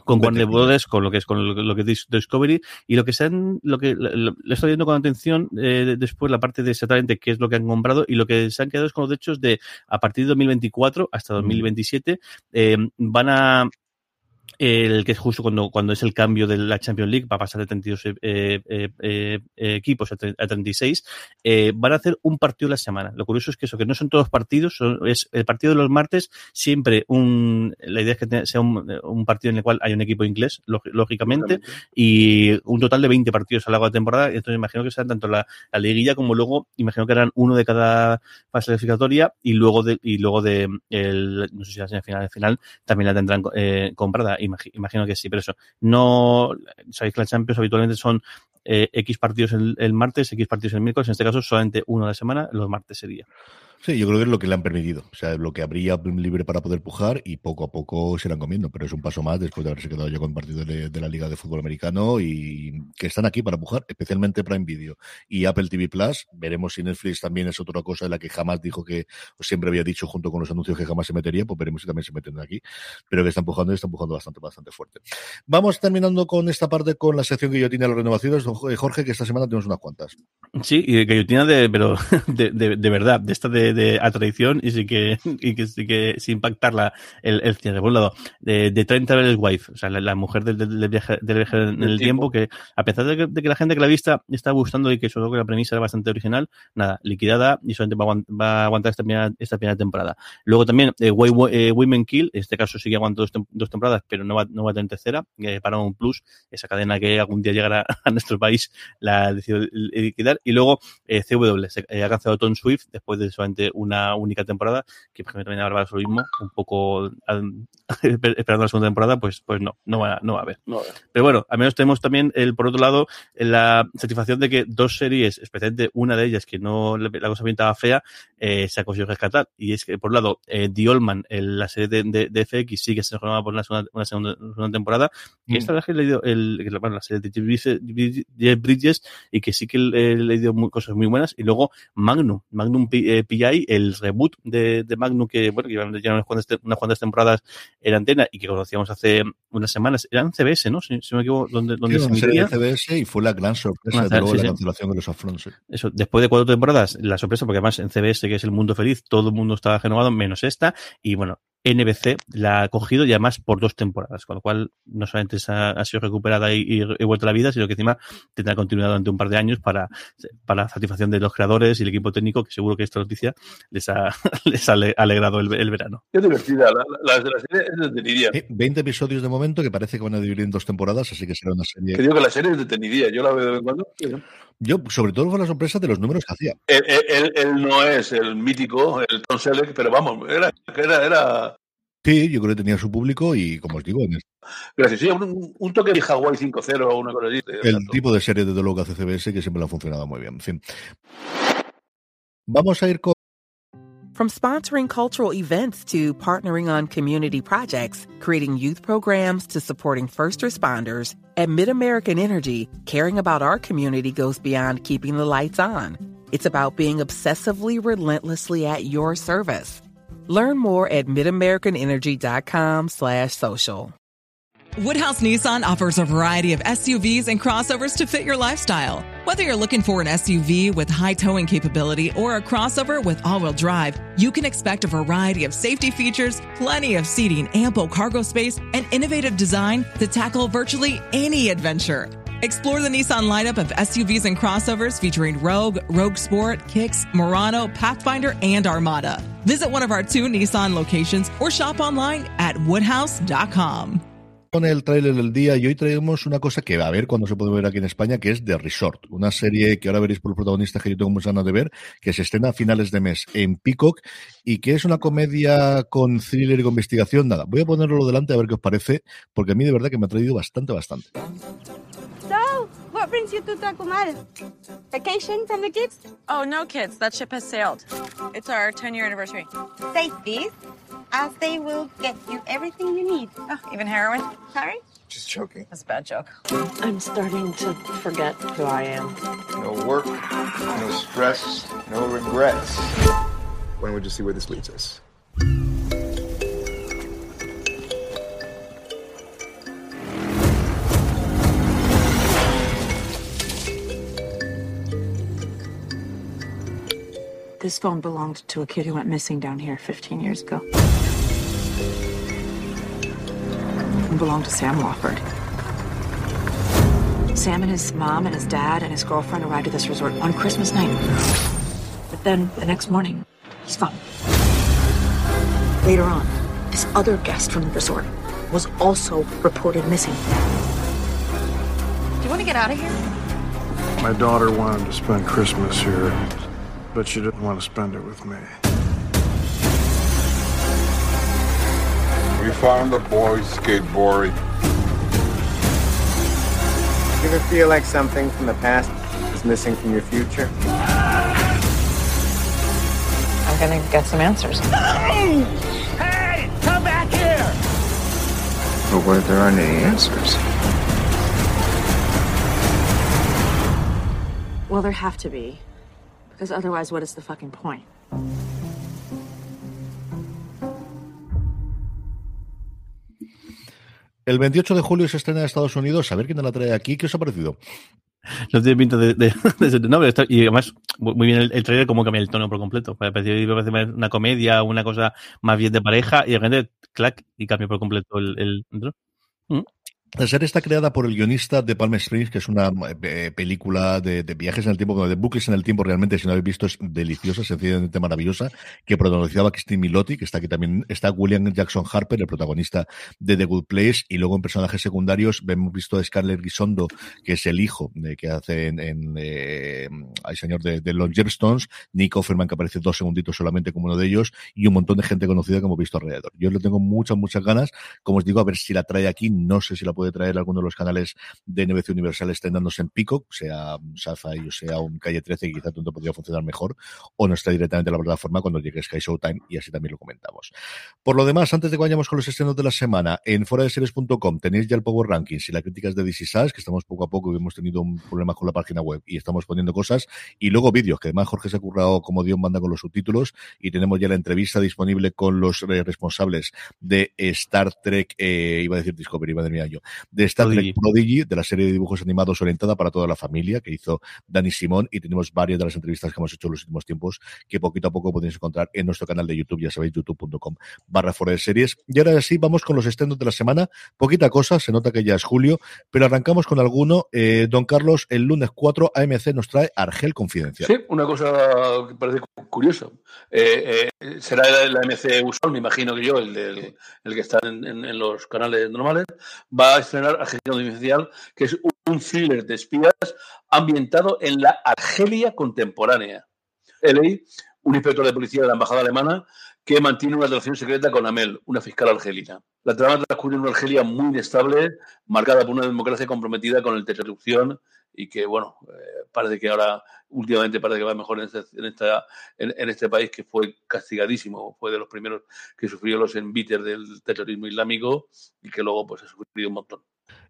con Warner Brothers, con lo que es con lo, que es Discovery y lo que se han, lo que le estoy viendo con atención eh, después la parte de exactamente qué es lo que han comprado y lo que se han quedado es con los derechos de a partir de 2024 hasta 2027 eh, van a el que es justo cuando, cuando es el cambio de la Champions League, va a pasar de 32 eh, eh, eh, equipos a, a 36, eh, van a hacer un partido a la semana. Lo curioso es que eso, que no son todos partidos, son, es el partido de los martes, siempre un, la idea es que sea un, un partido en el cual hay un equipo inglés, lógicamente, y un total de 20 partidos a lo largo de la temporada, entonces imagino que serán tanto la, la liguilla como luego, imagino que eran uno de cada fase clasificatoria y luego de, y luego de el, no sé si la final, de final también la tendrán eh, imagino que sí, pero eso, no, sabéis que la Champions habitualmente son eh, X partidos el, el, martes, X partidos el miércoles, en este caso solamente uno a la semana, los martes sería. Sí, yo creo que es lo que le han permitido. O sea, lo que habría libre para poder pujar y poco a poco se irán comiendo. Pero es un paso más después de haberse quedado ya con partido de, de, la Liga de Fútbol Americano y que están aquí para pujar, especialmente Prime Video y Apple TV Plus. Veremos si Netflix también es otra cosa de la que jamás dijo que, o siempre había dicho junto con los anuncios que jamás se metería, pues veremos si también se meten aquí. Pero que están pujando y están pujando bastante, bastante fuerte. Vamos terminando con esta parte con la sección guillotina de las renovaciones. Jorge, que esta semana tenemos unas cuantas. Sí, y guillotina de, pero de, de, de verdad, de esta de, de, a tradición y sí que, y que sí que sin impactar la, el, el cierre. Por un lado, de, de 30 Traveler's Wife, o sea, la, la mujer del, del, viaje, del viaje en el, el tiempo, tiempo, que a pesar de que, de que, la gente que la vista está gustando y que sobre todo que la premisa era bastante original, nada, liquidada y solamente va a, va a aguantar esta primera, esta primera temporada. Luego también, eh, eh, Women Kill, en este caso sigue aguantando dos, tem dos temporadas, pero no va, no va a tener tercera, eh, para un plus, esa cadena que algún día llegará a nuestro país, la decidió liquidar. Y luego, eh, CW, se, eh, ha cancelado Tom Swift después de solamente solamente una única temporada, que por ejemplo también hablaba de lo mismo, un poco esperando la segunda temporada, pues, pues no, no va, no va a haber. No, Pero bueno, al menos tenemos también, el, por otro lado, la satisfacción de que dos series, especialmente una de ellas, que no la cosa pintaba fea, eh, se ha conseguido rescatar. Y es que, por un lado, eh, The Oldman, el- la serie de, de, de FX, sí que se renovaba por una segunda, una segunda, segunda temporada. Y Mm. esta vez que he leído el, bueno, la serie de Jeff Bridges- y que sí que he leído muy- cosas muy buenas. Y luego Magnum, Magnum eh, PI, el reboot de, de Magnum que, bueno, que llevan ya unas cuantas, unas cuantas temporadas en antena y que conocíamos hace unas semanas. Era en CBS, ¿no? Si, si no me equivoco, donde, donde Sí, se CBS y fue la gran sorpresa de luego sí, la sí. cancelación de los Afrons. Eso, después de cuatro temporadas, la sorpresa, porque además en CBS, que es el mundo feliz, todo el mundo estaba renovado, menos esta, y bueno, NBC la ha cogido y además por dos temporadas, con lo cual no solamente ha, ha sido recuperada y, y, y vuelta a la vida, sino que encima tendrá continuidad durante un par de años para, para la satisfacción de los creadores y el equipo técnico, que seguro que esta noticia les ha, les ha ale- alegrado el, el verano. Qué divertida. La, la, la serie es detenidilla. Eh, 20 episodios de momento que parece que van a dividir en dos temporadas, así que será una Que serie. digo que la serie es detenidilla. Yo la veo de vez en cuando. Yo, sobre todo, fue la sorpresa de los números que hacía. Él, él- él- él no es el mítico, el Tom Selleck, pero vamos, era, era, era Sí, yo creo que tenía su público y, como os digo, en gracias. Sí, un, un toque de Hawaii 5-0 o una cosa así. el Exacto. tipo de serie de luego que hace CBS que siempre le ha funcionado muy bien. En fin. Vamos a ir con From sponsoring cultural events to partnering on community projects, creating youth programs to supporting first responders, at MidAmerican Energy, caring about our community goes beyond keeping the lights on. It's about being obsessively relentlessly at your service. Learn more at midamericanenergy.com slash social. Woodhouse Nissan offers a variety of SUVs and crossovers to fit your lifestyle. Whether you're looking for an SUV with high towing capability or a crossover with all wheel drive, you can expect a variety of safety features, plenty of seating, ample cargo space, and innovative design to tackle virtually any adventure. Explore the Nissan lineup of SUVs and crossovers featuring Rogue, Rogue Sport, Kicks, Murano, Pathfinder, and Armada. Visit one of our two Nissan locations or shop online at woodhouse.com. con el tráiler del día y hoy traemos una cosa que va a ver cuando se puede ver aquí en España, que es The Resort, una serie que ahora veréis por los protagonistas que yo tengo muchas ganas de ver, que se estrena a finales de mes en Peacock y que es una comedia con thriller y con investigación. Nada, voy a ponerlo delante a ver qué os parece, porque a mí de verdad que me ha traído bastante, bastante. So, what brings you to Tacumal? Vacation from the kids? Oh, no, kids. That ship has sailed. It's our 10 year anniversary. Say this, as they will get you everything you need. Oh, even heroin? Sorry? Just joking. That's a bad joke. I'm starting to forget who I am. No work, no stress, no regrets. When would you see where this leads us? This phone belonged to a kid who went missing down here 15 years ago. It belonged to Sam Wofford. Sam and his mom and his dad and his girlfriend arrived at this resort on Christmas night. But then the next morning, he's gone. Later on, this other guest from the resort was also reported missing. Do you want to get out of here? My daughter wanted to spend Christmas here, but she didn't want to spend it with me. We found a boy skateboarding. You ever feel like something from the past is missing from your future? I'm gonna get some answers. Hey, come back here! But what if there aren't any answers? Well, there have to be. Because otherwise, what is the fucking point? El 28 de julio se estrena en Estados Unidos. A ver quién la trae aquí. ¿Qué os ha parecido? No tiene pinta de, de, de- no, pero está- y además, muy bien el, el trailer, como cambia el tono por completo. Me parece, parece una comedia, una cosa más bien de pareja, y de repente, clac, y cambia por completo el. el intro. La serie está creada por el guionista de Palm Springs, que es una eh, película de, viajes en el tiempo, de buques en el tiempo, realmente, si no habéis visto, es deliciosa, sencillamente maravillosa, que protagonizaba Christine Milotti, que está aquí también, está William Jackson Harper, el protagonista de The Good Place, y luego en personajes secundarios hemos visto a Scarlett Gisondo, que es el hijo de, que hace en eh, señor de, de los Gemstones, Nick Offerman, que aparece dos segunditos solamente como uno de ellos, y un montón de gente conocida que hemos visto alrededor. Yo le tengo muchas, muchas ganas, como os digo, a ver si la trae aquí, no sé si la puede traer alguno de los canales de NBC Universal estrenándose en Pico, sea Sci-Fi o sea un Calle 13, que quizá tonto podría funcionar mejor, o no está directamente en la plataforma cuando llegue Sky Showtime, y así también lo comentamos. Por lo demás, antes de que vayamos con los estrenos de la semana, en foradeseries.com tenéis ya el Power Rankings y las críticas de DC Sass, que estamos poco a poco, y hemos tenido un problema con la página web y estamos poniendo cosas, y luego vídeos, que además Jorge se ha currado como Dios manda con los subtítulos, y tenemos ya la entrevista disponible con los eh, responsables de Star Trek, eh, iba a decir Discovery, madre mía yo, de Star Trek Prodigy, de la serie de dibujos animados orientada para toda la familia que hizo Dani Simón y tenemos varias de las entrevistas que hemos hecho en los últimos tiempos que poquito a poco podéis encontrar en nuestro canal de YouTube, ya sabéis, youtube.com barra fuera de series. Y ahora sí, vamos con los estrenos de la semana. Poquita cosa, se nota que ya es julio, pero arrancamos con alguno. Eh, don Carlos, el lunes 4 AMC nos trae Argel Confidencial. Sí, una cosa que parece curiosa. Eh, eh, será la AMC usual, me imagino que yo, el, del, el que está en, en, en, los canales normales, va a estrenar Argel Confidencial, que es un thriller de espías ambientado en la Argelia contemporánea. L.A., un inspector de policía de la embajada alemana que mantiene una relación secreta con Amel, una fiscal argelina. La trama transcurre en una Argelia muy inestable, marcada por una democracia comprometida con el interrupción y que, bueno, eh, parece que ahora, últimamente, parece que va mejor en este, en, esta, en, en este país que fue castigadísimo, fue de los primeros que sufrió los envites del terrorismo islámico y que luego pues ha sufrido un montón.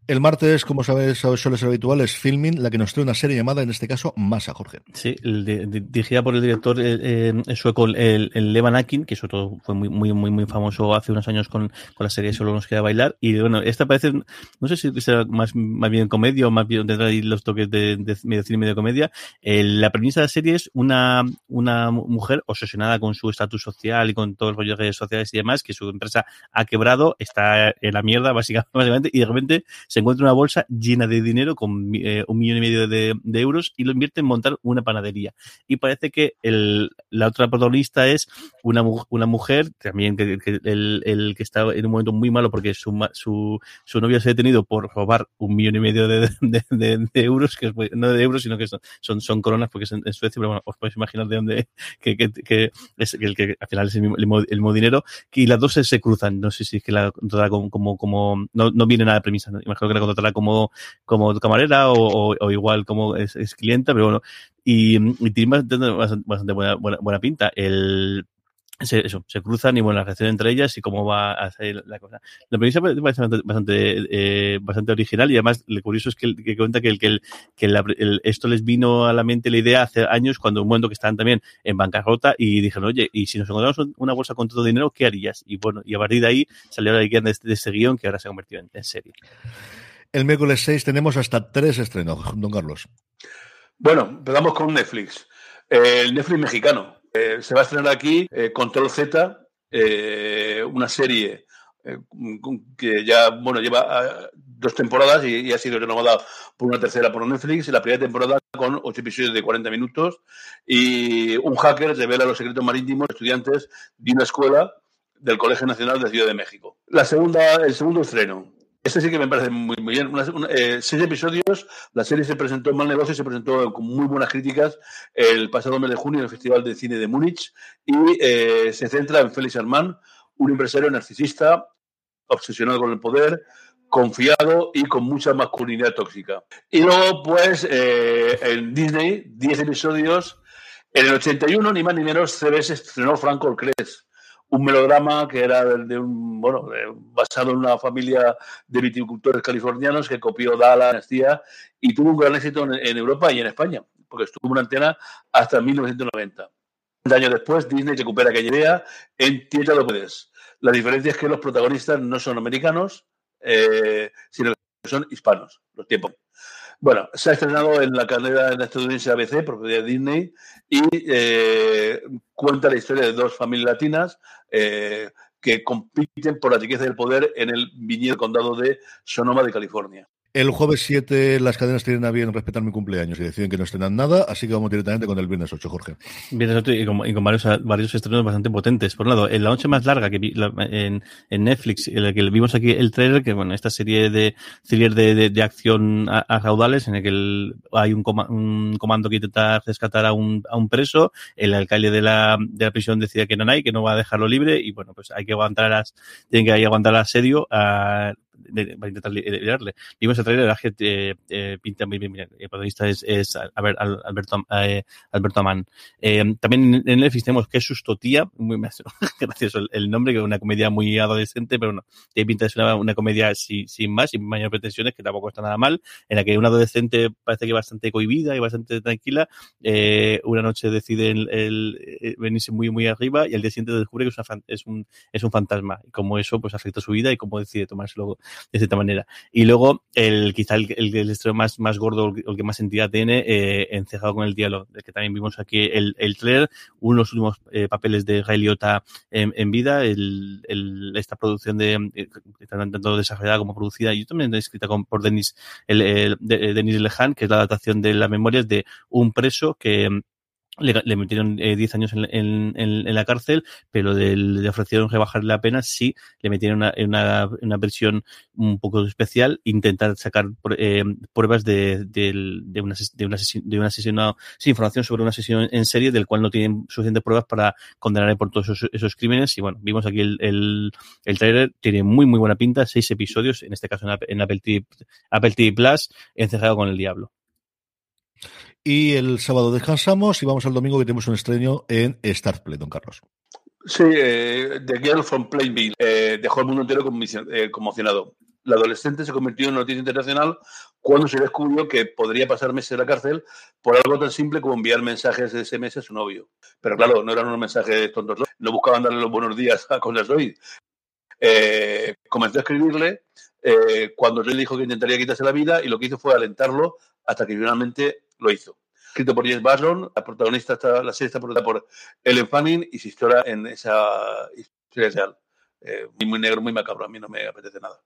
El martes, como sabes, suele ser habitual, es Filming, la que nos trae una serie llamada, en este caso, Masa, Jorge. Sí, el dirigida por el director eh, eh, sueco, el, el Levan Akin, que sobre todo fue muy, muy, muy, muy famoso hace unos años con, con la serie Solo nos queda bailar. Y bueno, esta parece, no sé si será más, más bien comedia o más bien tendrá ahí los toques de, de medio cine y medio comedia. El, la premisa de la serie es una, una mujer obsesionada con su estatus social y con todos los rollos sociales y demás, que su empresa ha quebrado, está en la mierda, básicamente, y de repente se encuentra una bolsa llena de dinero con eh, un millón y medio de, euros y lo invierte en montar una panadería. Y parece que el, la otra protagonista es una, una mujer, también que, el, el, que está en un momento muy malo porque su, su, su novio se ha detenido por robar un millón y medio de, de, euros, que no de euros, sino que son, son, coronas porque es en, Suecia, pero bueno, os podéis imaginar de dónde, que, que, que es el que al final es el mismo, el mismo, dinero, y las dos se, cruzan. No sé si es que la como, como, no, no viene nada premisa. Imagino que la contratará como, como camarera o, igual como es, es, clienta, pero bueno, y, tiene bastante, bastante buena, buena, pinta. El, se, eso, se cruzan y bueno, la relación entre ellas y cómo va a hacer la cosa. La premisa parece bastante, bastante, eh, bastante original y además lo curioso es que, que cuenta que, el, que, el, que la, el, esto les vino a la mente la idea hace años cuando un momento que estaban también en bancarrota y dijeron, oye, y si nos encontramos una bolsa con todo dinero, ¿qué harías? Y bueno, y a partir de ahí salió la idea de, de este guion que ahora se ha convertido en, en serie. El miércoles 6 tenemos hasta tres estrenos, don Carlos. Bueno, empezamos con Netflix. Eh, el Netflix mexicano. Se va a estrenar aquí Control Z, eh, una serie eh, que ya bueno lleva uh, dos temporadas y, y, ha sido renovada por una tercera por Netflix. La primera temporada con ocho episodios de 40 minutos y un hacker revela los secretos marítimos de estudiantes de una escuela del Colegio Nacional de Ciudad de México. La segunda, el segundo estreno, este sí que me parece muy, bien. Eh, seis episodios. La serie se presentó en Mal Negocio, se presentó con muy buenas críticas el pasado mes de junio en el Festival de Cine de Múnich y eh, se centra en Félix Armand, un empresario narcisista, obsesionado con el poder, confiado y con mucha masculinidad tóxica. Y luego, pues, eh, en Disney, 10 episodios. En el 81, ni más ni menos, CBS estrenó Franco Cres un melodrama que era de un, bueno, basado en una familia de viticultores californianos que copió Dala, y tuvo un gran éxito en, Europa y en España, porque estuvo en antena hasta 1990. Un año después, Disney recupera aquella idea en Tierra lo puedes. La diferencia es que los protagonistas no son americanos, eh, sino que son hispanos, los tiempos. Bueno, se ha estrenado en la cadena estadounidense ABC, propiedad de Disney, y eh, cuenta la historia de dos familias latinas eh, que compiten por la riqueza del poder en el viñedo condado de Sonoma de California. El jueves 7 las cadenas tienen a bien respetar mi cumpleaños y deciden que no estrenan nada, así que vamos directamente con el viernes 8, Jorge. Viernes 8 y con, varios, varios, estrenos bastante potentes. Por un lado, en la noche más larga que vi en, en, Netflix, en la que vimos aquí el trailer, que bueno, esta serie de thriller de, de, de, acción a, a, raudales, en el que hay un, coma, un, comando que intenta rescatar a un, a un preso, el alcalde de la, de la prisión decide que no hay, que no va a dejarlo libre, y bueno, pues hay que aguantar las, tienen que aguantar el asedio a, para intentar liderarle. Vimos el trailer, que eh, eh, pinta muy bien. El protagonista es, es Alberto, eh, Alberto Amán. Eh, también en Netflix tenemos que es Sustotía, muy gracioso el, nombre, que es una comedia muy adolescente, pero no, tiene pinta de una, una comedia sin, sin, más, sin mayores pretensiones, que tampoco está nada mal, en la que una adolescente parece que bastante cohibida y bastante tranquila, eh, una noche decide el, el, venirse muy, muy arriba y al día siguiente descubre que es, una, es, un, es un fantasma. Y como eso, pues afecta su vida y cómo decide tomárselo de cierta manera. Y luego, el, quizá el, el, estreno más, más gordo, el que más entidad tiene, eh, encejado con el diálogo, que también vimos aquí el, el trailer, uno de los últimos eh, papeles de Ray en, en vida, el, el, esta producción de, eh, tanto desarrollada como producida, y también escrita con, por Denis, el, de, Denis Lehan, que es la adaptación de las memorias de un preso que le, metieron 10 eh, años en, en, la cárcel, pero de, le ofrecieron rebajarle la pena si le metieron una, una, una versión un poco especial, intentar sacar eh, pruebas de, de, de, una, de, una, de una sesión, sí, información sobre una sesión en serie del cual no tienen suficientes pruebas para condenarle por todos esos, esos crímenes. Y bueno, vimos aquí el, el, el trailer, tiene muy, muy buena pinta, seis episodios, en este caso en, en Apple, TV, Apple TV Plus, encejado con el diablo. Y el sábado descansamos y vamos al domingo que tenemos un estreno en Star Play, don Carlos. Sí, eh, The Girl from Plainville eh, dejó el mundo entero eh, conmocionado. La adolescente se convirtió en noticia internacional cuando se descubrió que podría pasar meses en la cárcel por algo tan simple como enviar mensajes de SMS a su novio. Pero claro, no eran unos mensajes tontos, no buscaban darle los buenos días a cosas hoy. Eh, comenzó a escribirle eh, cuando le dijo que intentaría quitarse la vida y lo que hizo fue alentarlo hasta que finalmente lo hizo. Escrito por Jess Barron, la protagonista está, la serie está protagonizada por Ellen Fanning y se historia en esa historia real. Eh, muy negro, muy macabro, a mí no me apetece nada.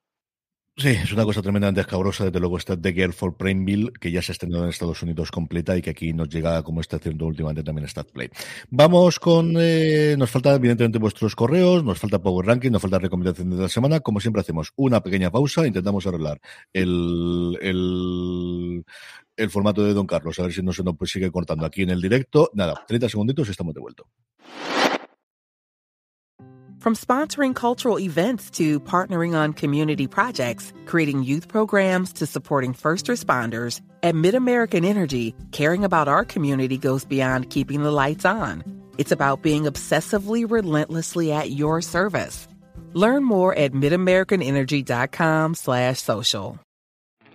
Sí, es una cosa tremendamente escabrosa. Desde luego está The Girl for Plainville, que ya se ha estrenado en Estados Unidos completa y que aquí nos llega, como está haciendo últimamente también StatPlay. Vamos con, eh, nos falta evidentemente vuestros correos, nos falta Power Ranking, nos falta recomendaciones de la semana. Como siempre hacemos una pequeña pausa, intentamos arreglar el, el, el formato de Don Carlos, a ver si no se nos sigue cortando aquí en el directo. Nada, 30 segunditos y estamos de vuelta. From sponsoring cultural events to partnering on community projects, creating youth programs to supporting first responders, at MidAmerican Energy, caring about our community goes beyond keeping the lights on. It's about being obsessively relentlessly at your service. Learn more at midamericanenergy.com slash social.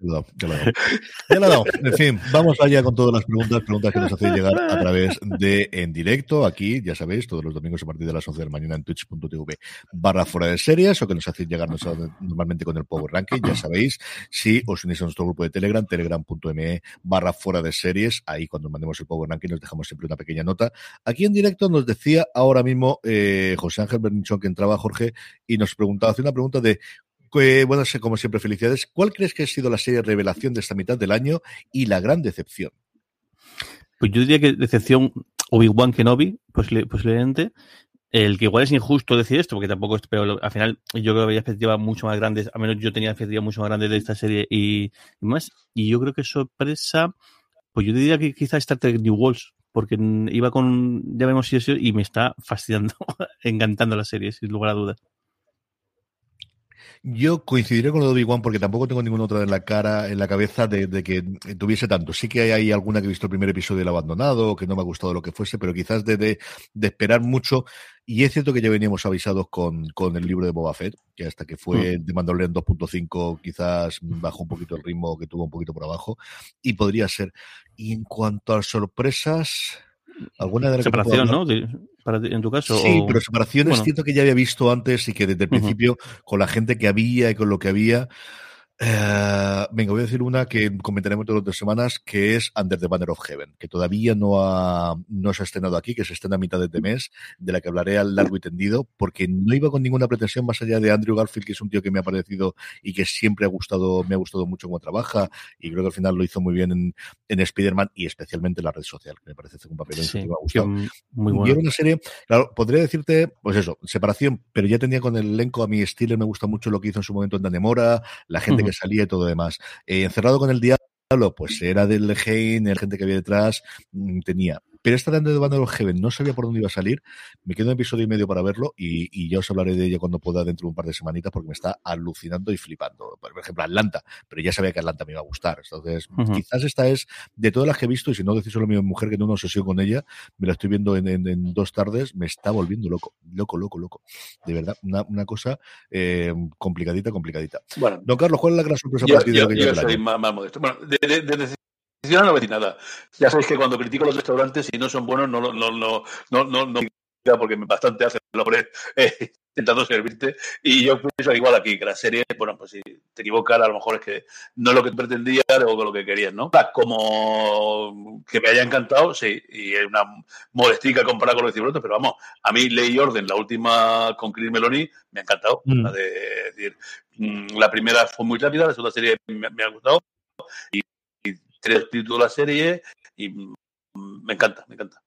Ya lo Ya lo he dado. En fin, vamos allá con todas las preguntas, preguntas que nos hacéis llegar a través de en directo, aquí, ya sabéis, todos los domingos a partir de las 11 de la mañana en twitch.tv barra fuera de series, o que nos hacéis llegar normalmente con el Power Ranking, ya sabéis, si os unís a nuestro grupo de Telegram, telegram.me barra fuera de series, ahí cuando mandemos el Power Ranking nos dejamos siempre una pequeña nota. Aquí en directo nos decía ahora mismo eh, José Ángel Bernichón que entraba Jorge y nos preguntaba, hace una pregunta de bueno, como siempre, felicidades. ¿Cuál crees que ha sido la serie revelación de esta mitad del año y la gran decepción? Pues yo diría que decepción Obi-Wan Kenobi, posiblemente. El que igual es injusto decir esto, porque tampoco es, pero al final yo creo que había expectativas mucho más grandes, a menos yo tenía expectativas mucho más grandes de esta serie y, y, más. Y yo creo que sorpresa, pues yo diría que quizá Star Trek New Worlds, porque iba con, ya vemos si eso, y me está fascinando, encantando la serie, sin lugar a dudas. Yo coincidiré con lo de Obi-Wan porque tampoco tengo ninguna otra en la cara, en la cabeza de, de, que tuviese tanto. Sí que hay alguna que he visto el primer episodio y el abandonado, que no me ha gustado lo que fuese, pero quizás de, de, de esperar mucho. Y es cierto que ya veníamos avisados con, con el libro de Boba Fett, que hasta que fue mm. de Mandalorian 2.5 quizás bajó un poquito el ritmo, que tuvo un poquito por abajo, y podría ser. Y en cuanto a sorpresas, alguna de las separación, ¿no? Para en tu caso. Sí, pero separación es cierto que ya había visto antes y que desde el principio, con la gente que había y con lo que había, eh, venga, voy a decir una que comentaremos todas las dos semanas, que es Under the Banner of Heaven, que todavía no, ha, no se ha estrenado aquí, que se estrena a mitad de este mes, de la que hablaré al largo y tendido, porque no iba con ninguna pretensión más allá de Andrew Garfield, que es un tío que me ha parecido y que siempre ha gustado, me ha gustado mucho cómo trabaja, y creo que al final lo hizo muy bien en, en Spider-Man y especialmente en la red social, que me parece un papel que me ha gustado. Muy bueno. Y una serie, claro, podría decirte, pues eso, separación, pero ya tenía con el elenco a mi estilo, me gusta mucho lo que hizo en su momento en Danemora, la gente que salía y todo demás. Eh, encerrado con el diablo, pues era del Lejein, la gente que había detrás, mm, tenía pero esta de Band of Heaven no sabía por dónde iba a salir. Me quedo un episodio y medio para verlo y, y, ya os hablaré de ella cuando pueda dentro de un par de semanitas porque me está alucinando y flipando. Por ejemplo, Atlanta, pero ya sabía que Atlanta me iba a gustar. Entonces, uh -huh. quizás esta es de todas las que he visto, y si no decís solo mi mujer que tengo una obsesión con ella, me la estoy viendo en, en, en, dos tardes, me está volviendo loco, loco, loco, loco. De verdad, una, una cosa eh, complicadita, complicadita. Bueno, Don Carlos, ¿cuál es la gran sorpresa yo, para ti de yo, lo que yo soy más, más, modesto. Bueno, de, de, de yo no decir nada. Ya sabéis que cuando critico los restaurantes, si no son buenos, no, no, no, no, no, no, porque bastante hacen lo eh, intentando servirte. Y yo pienso igual aquí, que la serie, bueno, pues si te equivocas, a lo mejor es que no es lo que pretendías o lo que querías, ¿no? Como que me haya encantado, sí, y es una modestica comparada con los cibrotos, pero vamos, a mí Ley Orden, la última con Chris Meloni, me ha encantado. Mm. La, de, decir, mm, la primera fue muy rápida, la segunda serie me, me ha gustado. Y tres títulos de la serie y me encanta, me encanta.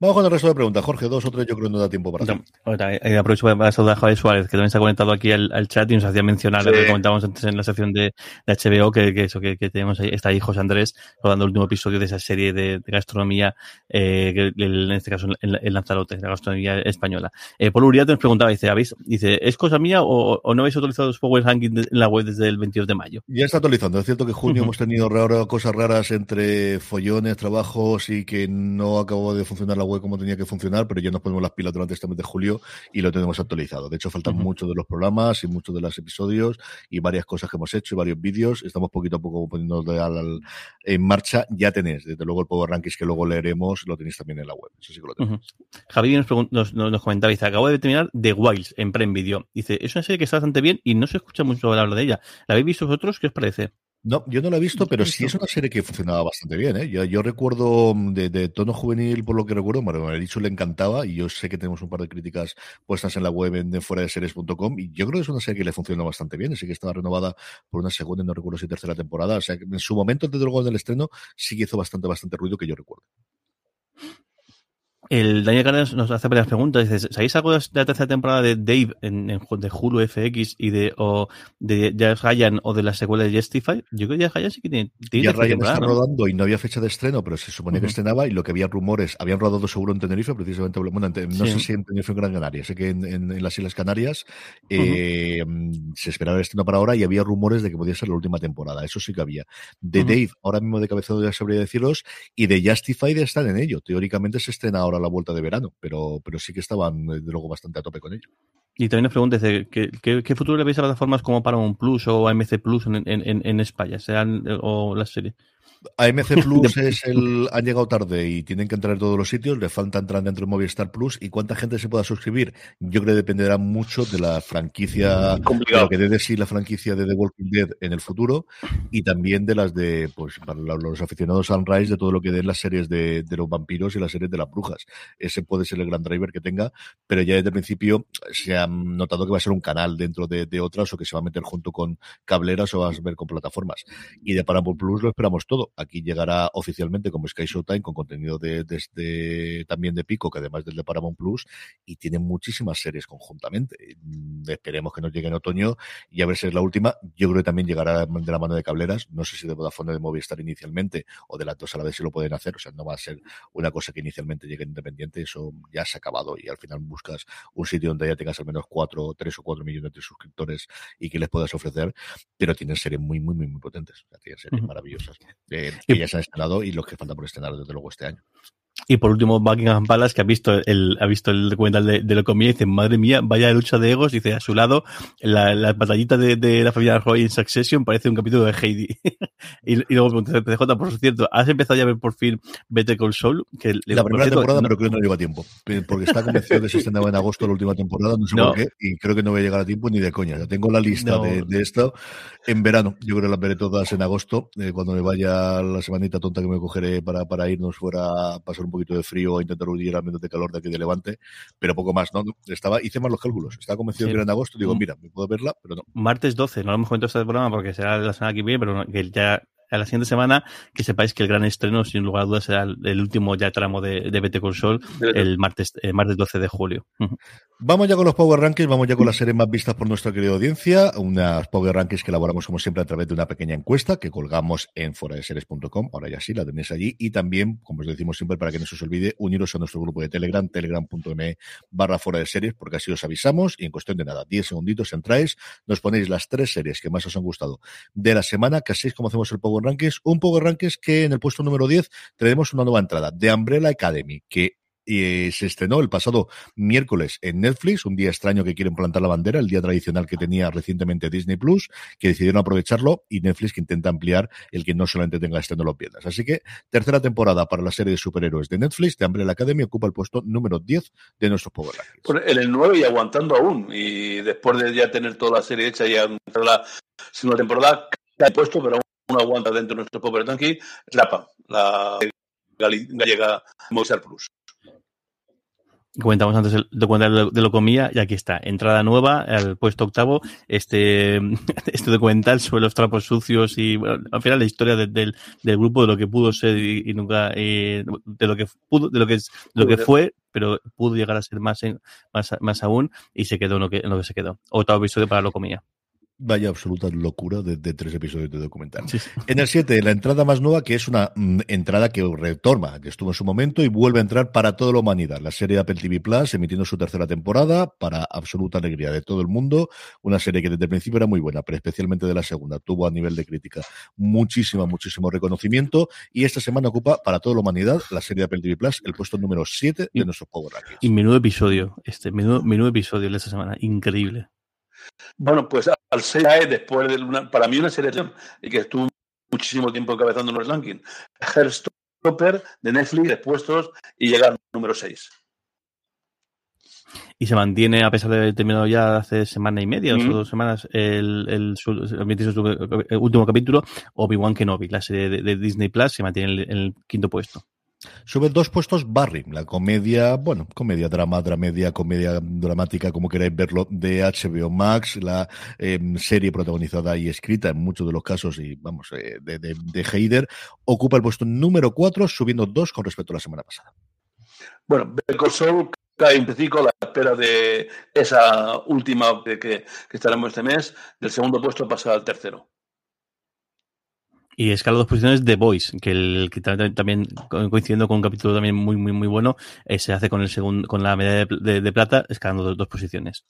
Vamos con el resto de preguntas. Jorge, dos o tres, yo creo que no da tiempo para no, eh, Aprovecho para saludar a Javier Suárez, que también se ha conectado aquí al, al chat y nos hacía mencionar sí. lo que comentábamos antes en la sección de, de HBO, que, que, eso, que, que, tenemos ahí, está ahí José Andrés rodando el último episodio de esa serie de, de gastronomía, eh, que, en este caso en, en Lanzarote, la gastronomía española. Eh, Paul Uriarte nos preguntaba, dice, ¿habéis, dice, ¿es cosa mía o, o no habéis actualizado los Power Rankings en la web desde el 22 de mayo? Ya está actualizando. Es cierto que junio uh -huh. hemos tenido raro, cosas raras entre follones, trabajos y que no acabó de funcionar la web como tenía que funcionar pero ya nos ponemos las pilas durante este mes de julio y lo tenemos actualizado. De hecho, faltan uh -huh. muchos de los programas y muchos de los episodios y varias cosas que hemos hecho y varios vídeos. Estamos poquito a poco al, al, en marcha. Ya tenéis, desde luego, el Power Rankings que luego leeremos, lo tenéis también en la web. Eso sí que lo tenéis. Uh -huh. Javi nos, nos, nos, comentaba, dice, acabo de terminar The Wilds en Prime Video. Dice, es una serie que está bastante bien y no se escucha mucho hablar de ella. ¿La habéis visto vosotros? ¿Qué os parece? No, yo no la he visto, pero sí es una serie que funcionaba bastante bien. ¿eh? Yo, yo recuerdo mm, de, de, tono juvenil, por lo que recuerdo, dicho le encantaba y yo sé que tenemos un par de críticas puestas en la web en, en fuera de series.com y yo creo que es una serie que le funcionó bastante bien. Así que estaba renovada por una segunda, no recuerdo si tercera temporada. O sea, que en su momento, desde luego, del estreno, sí que hizo bastante, bastante ruido que yo recuerdo. El Daniel Cárdenas nos hace varias preguntas. Dice, ¿sabéis algo de la tercera temporada de Dave en, en de Hulu FX y de o de Jazz Ryan o de la secuela de Justify? Yo creo que Jazz Ryan sí que tiene. tiene Jazz Ryan está ¿no? rodando y no había fecha de estreno, pero se suponía uh -huh. que estrenaba y lo que había rumores, habían rodado seguro en Tenerife, precisamente, bueno, en, no sí. sé si en Tenerife o en Gran Canaria, sé que en, en, en las Islas Canarias eh, uh -huh. se esperaba el estreno para ahora y había rumores de que podía ser la última temporada, eso sí que había. De uh -huh. Dave, ahora mismo de cabezado ya sabría deciros, y de Justify de estar en ello. Teóricamente se estrena ahora la vuelta de verano pero, pero sí que estaban, de luego, bastante a tope con ello. Y también nos pregunta, ¿qué, futuro le veis a plataformas como Paramount Plus o AMC Plus en, en, España, sean o la serie? AMC Plus es el, han llegado tarde y tienen que entrar en todos los sitios, le falta entrar dentro de Movistar Plus y cuánta gente se pueda suscribir. Yo creo que dependerá mucho de la franquicia, de lo que dé de sí la franquicia de The Walking Dead en el futuro y también de las de, pues, para los aficionados Sunrise, de todo lo que den las series de, de, los vampiros y las series de las brujas. Ese puede ser el gran driver que tenga, pero ya desde el principio se ha notado que va a ser un canal dentro de, de otras o que se va a meter junto con cableras o va a ver con plataformas. Y de Paramount Plus lo esperamos todo Aquí llegará oficialmente como Sky Showtime con contenido de, desde también de Pico, que además del de Paramount Plus, y tiene muchísimas series conjuntamente. Mm, esperemos que nos llegue en otoño y a ver si es la última. Yo creo que también llegará de la mano de cableras. No sé si de Vodafone de Movistar inicialmente o de las dos a la vez si lo pueden hacer. O sea, no va a ser una cosa que inicialmente llegue independiente. Eso ya se ha acabado y al final buscas un sitio donde ya tengas al menos cuatro, tres o cuatro millones de suscriptores y que les puedas ofrecer. Pero tienen series muy, muy, muy, muy potentes. tienen series maravillosas que ya se han estrenado y los que falta por estrenar desde luego este año. Y por último, Buckingham Palace, que ha visto el, ha visto el documental de, de lo comía y dice, madre mía, vaya lucha de egos. Dice, a su lado, la, la batallita de, de la familia Roy en Succession parece un capítulo de Heidi. y, y, luego pregunté, PJ, por cierto, ¿has empezado ya a ver por fin Better Call Saul? Que la primera cierto, temporada, no, pero creo que no lleva tiempo. Porque está convencido que se estrenaba en agosto la última temporada, no sé no. por qué, y creo que no voy a llegar a tiempo ni de coña. Ya tengo la lista no. de, de, esto en verano. Yo creo que las veré todas en agosto, eh, cuando me vaya la semanita tonta que me cogeré para, para irnos fuera a pasar un poquito de frío intentar huir al menos de calor de aquí de Levante, pero poco más, ¿no? Estaba, hice más los cálculos, estaba convencido sí. que era en agosto, digo, mira, me puedo verla, pero no. Martes 12, no lo hemos comentado este programa porque será la semana que viene, pero que ya a la siguiente semana que sepáis que el gran estreno, sin lugar a dudas, será el, el último ya tramo de, de BT Consol el martes, eh, martes 12 de julio. Vamos ya con los Power Rankings, vamos ya con las series más vistas por nuestra querida audiencia, unas Power Rankings que elaboramos como siempre a través de una pequeña encuesta que colgamos en foradeseries.com, ahora ya sí, la tenéis allí, y también, como os decimos siempre, para que no se os olvide, uniros a nuestro grupo de Telegram, telegram.me barra fuera de series, porque así os avisamos, y en cuestión de nada, 10 segunditos entráis, nos ponéis las tres series que más os han gustado de la semana, que así es como hacemos el Power Un Power Rankings que en el puesto número 10 tenemos una nueva entrada de Umbrella Academy, que eh, se estrenó el pasado miércoles en Netflix, un día extraño que quieren plantar la bandera, el día tradicional que tenía recientemente Disney Plus, que decidieron aprovecharlo y Netflix que intenta ampliar el que no solamente tenga estreno los viernes. Así que tercera temporada para la serie de superhéroes de Netflix, de Umbrella Academy, ocupa el puesto número 10 de nuestros Power. Pues en el 9 y aguantando aún, y después de ya tener toda la serie hecha y la segunda temporada, ha puesto, pero aún aguanta dentro de nuestro Power Ranking, es la PAM, la gallega Movistar Plus. Comentamos antes el documental de lo comía y aquí está, entrada nueva al puesto octavo, este, este documental sobre los trapos sucios y bueno, al final la historia de, del, del grupo de lo que pudo ser y, y nunca eh, de lo que pudo, de lo que de lo que fue, pero pudo llegar a ser más, en, más, más aún y se quedó en lo que, en lo que se quedó. Otro episodio para lo comía. Vaya absoluta locura de, de tres episodios de documental. Sí, sí. En el 7, la entrada más nueva, que es una mm, entrada que retorna, que estuvo en su momento y vuelve a entrar para toda la humanidad. La serie de Apple TV Plus, emitiendo su tercera temporada, para absoluta alegría de todo el mundo. Una serie que desde el principio era muy buena, pero especialmente de la segunda. Tuvo a nivel de crítica muchísimo, muchísimo reconocimiento. Y esta semana ocupa para toda la humanidad la serie de Apple TV Plus, el puesto número 7 de nuestros Power Rankings. Y menudo episodio, este, menudo, menudo episodio de esta semana. Increíble. Bueno, pues al 6 cae después de una, para mí una selección y que estuvo muchísimo tiempo encabezando los rankings. Herstopper de Netflix, expuestos y llega al número 6. Y se mantiene, a pesar de haber terminado ya hace semana y media mm -hmm. o dos semanas, el, el, su, el, el último capítulo, Obi-Wan Kenobi, la serie de, de, Disney Plus, se mantiene en el, en el quinto puesto. Sube dos puestos Barry, la comedia, bueno, comedia, drama, dramedia, comedia dramática, como queráis verlo, de HBO Max, la eh, serie protagonizada y escrita en muchos de los casos, y vamos, eh, de, de, de Heider, ocupa el puesto número cuatro, subiendo dos con respecto a la semana pasada. Bueno, Better Soul cae un a la espera de esa última que, que estaremos este mes, del segundo puesto pasa al tercero. Y escala dos posiciones de Voice, que, el, que también coincidiendo con un capítulo también muy, muy, muy bueno, eh, se hace con el segundo, con la medalla de, plata, escalando dos, dos posiciones.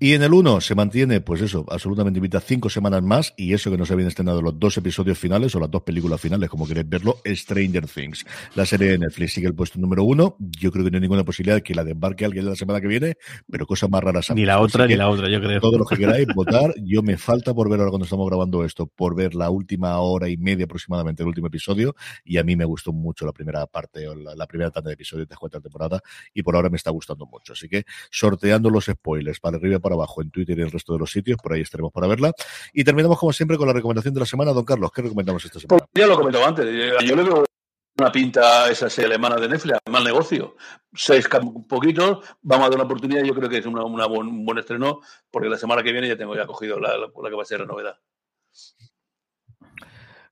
Y en el 1 se mantiene, pues eso, absolutamente invita cinco semanas más, y eso que no se habían estrenado los dos episodios finales o las dos películas finales, como queréis verlo, Stranger Things. La serie de Netflix sigue el puesto número uno. Yo creo que no hay ninguna posibilidad de que la desembarque alguien la semana que viene, pero cosas más raras. Ni la otra, ni la otra, yo creo. Todos los que queráis votar, yo me falta por ver ahora cuando estamos grabando esto, por ver la última hora y media aproximadamente del último episodio, y a mí me gustó mucho la primera parte, o la, la primera tanda de episodios de cuarta temporada, y por ahora me está gustando mucho. Así que sorteando los spoilers para arriba y abajo en Twitter y el resto de los sitios, por ahí estaremos para verla. Y terminamos como siempre con la recomendación de la semana. Don Carlos, ¿qué recomendamos esta semana? Pues ya lo comentaba antes, yo le veo una pinta a esa serie alemana de Netflix, mal negocio. Seis poquitos, vamos a dar una oportunidad, yo creo que es una, una un buen estreno, porque la semana que viene ya tengo ya cogido la que va a ser la novedad.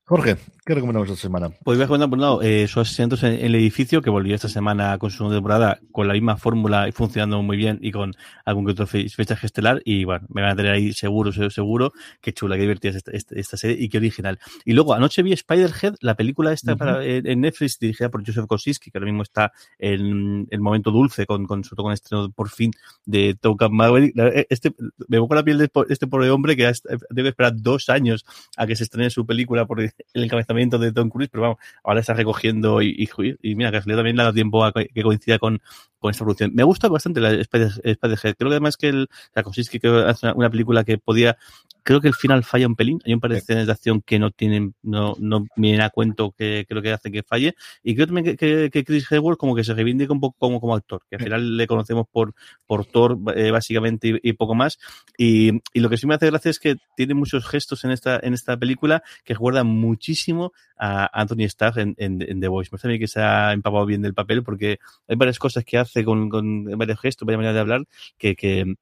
Jorge, ¿qué recomendamos esta semana? Pues voy a recomendar, por un lado, eh, sus asientos en, el edificio, que volvió esta semana con su nueva temporada con la misma fórmula y funcionando muy bien y con algún que otro fecha estelar. Y bueno, me van a tener ahí seguro, seguro. Qué chula, qué divertida es esta, esta, serie y qué original. Y luego, anoche vi Spider-Head, la película esta para, en Netflix, dirigida por Joseph Kosinski, que ahora mismo está en el momento dulce con, con su con estreno por fin de Top Maverick. Este, me pongo la piel de este pobre hombre que debe esperar dos años a que se estrene su película porque el encabezamiento de Tom Cruise, pero vamos, ahora está recogiendo y, y, mira, que también le ha dado tiempo a que coincida con, con esta producción. Me gusta bastante la Spider-Head. Creo que además que el Kosicki que hace una, película que podía, creo que el final falla un pelín. Hay un par de escenas de acción que no tienen, no, no vienen a cuento que creo que hace que falle. Y creo también que, que, Chris Hemsworth como que se reivindica un poco como, como actor, que al final le conocemos por, por Thor eh, básicamente y, poco más. Y, y, lo que sí me hace gracia es que tiene muchos gestos en esta, en esta película que recuerdan muchísimo a Anthony Starr en, en, The Voice. Me parece que se ha empapado bien del papel porque hay varias cosas que hace con, con varios gestos, varias maneras de hablar que, que,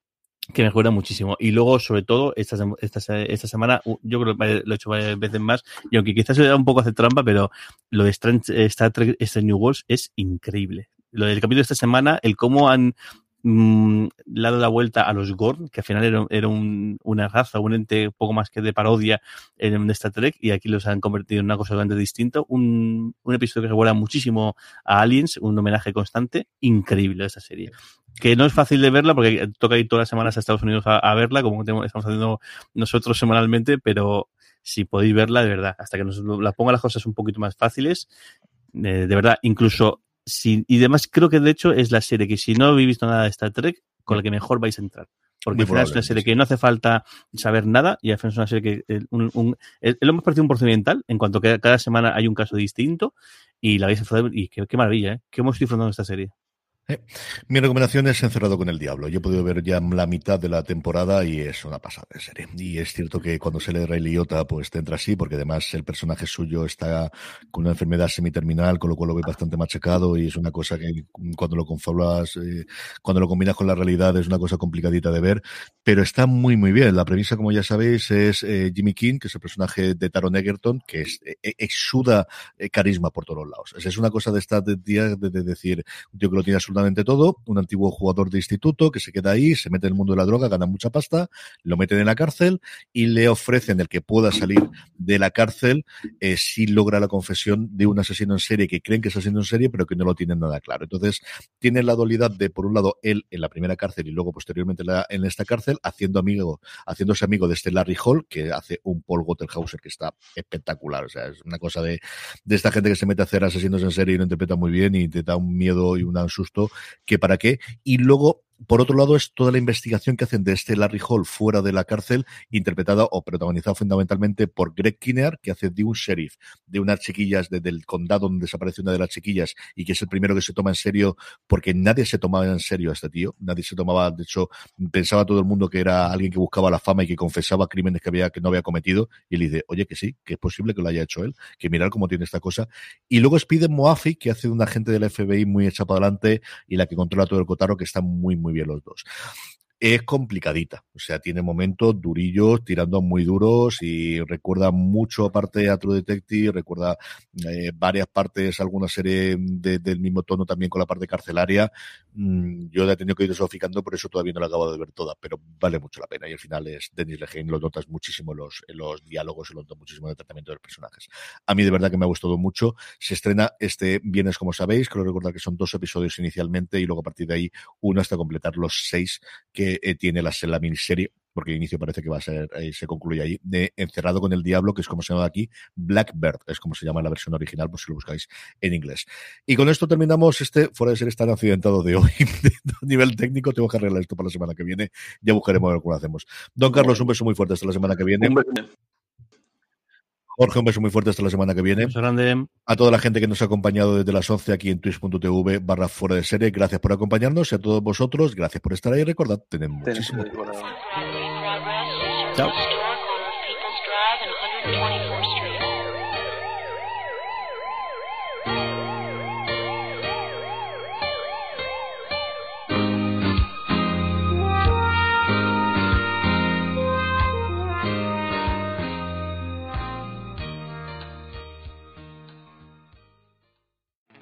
que mejora muchísimo. Y luego, sobre todo, esta, esta, esta semana, yo creo que lo he hecho varias veces más, y aunque quizás se da un poco hace trampa, pero lo de Star Trek, este New Worlds es increíble. Lo del capítulo de esta semana, el cómo han mmm, le dado la vuelta a los Gorn, que al final era, era un, una raza, un ente poco más que de parodia en Star Trek, y aquí los han convertido en una cosa totalmente distinta. Un, un episodio que recuerda muchísimo a Aliens, un homenaje constante, increíble a esa serie que no es fácil de verla porque toca ir todas las semanas a Estados Unidos a, verla, como estamos haciendo nosotros semanalmente, pero si podéis verla, de verdad, hasta que nos la ponga las cosas un poquito más fáciles, eh, de verdad, incluso y además creo que de hecho es la serie que si no habéis visto nada de Star Trek, con la que mejor vais a entrar. Porque al final es una serie que no hace falta saber nada y al final es una serie que un, un, lo hemos parecido un procedimental en cuanto que cada semana hay un caso distinto y la vais a disfrutar y qué, qué maravilla, ¿eh? ¿Qué hemos disfrutado de esta serie? Eh, mi recomendación es Encerrado con el Diablo. Yo he podido ver ya la mitad de la temporada y es una pasada de serie. Y es cierto que cuando se lee Ray Liotta, pues te entra así, porque además el personaje suyo está con una enfermedad semiterminal, con lo cual lo ve bastante machacado y es una cosa que cuando lo confabulas, eh, cuando lo combinas con la realidad es una cosa complicadita de ver, pero está muy, muy bien. La premisa, como ya sabéis, es eh, Jimmy King, que es el personaje de Taron Egerton, que es, exuda carisma por todos lados. Es, una cosa de esta de, de, decir, un tío que lo tiene todo, un antiguo jugador de instituto que se queda ahí, se mete en el mundo de la droga, gana mucha pasta, lo meten en la cárcel y le ofrecen el que pueda salir de la cárcel eh, si logra la confesión de un asesino en serie que creen que es asesino en serie, pero que no lo tienen nada claro. Entonces, tiene la dualidad de, por un lado, él en la primera cárcel y luego posteriormente en esta cárcel, haciendo amigo, haciéndose amigo de este Larry Hall, que hace un Paul Gottelhauser que está espectacular. O sea, es una cosa de, de esta gente que se mete a hacer asesinos en serie y no interpreta muy bien y te da un miedo y un susto que para qué. Y luego por otro lado, es toda la investigación que hacen de este Larry Hall fuera de la cárcel, interpretada o protagonizada fundamentalmente por Greg Kinnear, que hace de un sheriff de unas chiquillas del condado donde desaparece una de las chiquillas y que es el primero que se toma en serio, porque nadie se tomaba en serio a este tío, nadie se tomaba, de hecho, pensaba todo el mundo que era alguien que buscaba la fama y que confesaba crímenes que había que no había cometido, y le dice, oye, que sí, que es posible que lo haya hecho él, que mirar cómo tiene esta cosa. Y luego es Moafi, que hace de un agente del FBI muy hecha para adelante y la que controla todo el cotarro, que está muy, muy bien los dos es complicadita. O sea, tiene momentos durillos, tirando muy duros y recuerda mucho aparte a True Detective, recuerda eh, varias partes, alguna serie del mismo tono también con la parte carcelaria. Mm, yo la he tenido que ir desoficando, por eso todavía no la acabo de ver toda, pero vale mucho la pena. Y al final es Denis Lehane, lo notas muchísimo en los, en los lo notas muchísimo en el tratamiento de los personajes. A mí de verdad que me ha gustado mucho. Se estrena este viernes, como sabéis, creo recordar que son dos episodios inicialmente y luego a partir de ahí uno hasta completar los seis que eh, tiene la, la miniserie porque el inicio parece que va a ser, eh, se concluye ahí, de Encerrado con el Diablo, que es como se llama aquí, Blackbird, es como se llama la versión original, por si lo buscáis en inglés. Y con esto terminamos este, fuera de ser tan accidentado de hoy, a nivel técnico, tengo que arreglar esto para la semana que viene, ya buscaremos a ver cómo lo hacemos. Don Carlos, un beso muy fuerte hasta la semana que viene. Jorge, un beso muy fuerte hasta la semana que viene. grande. A toda la gente que nos ha acompañado desde las 11 aquí en twitch.tv barra fuera de serie, gracias por acompañarnos y a todos vosotros, gracias por estar ahí. Recordad, tenemos muchísimo. Chao.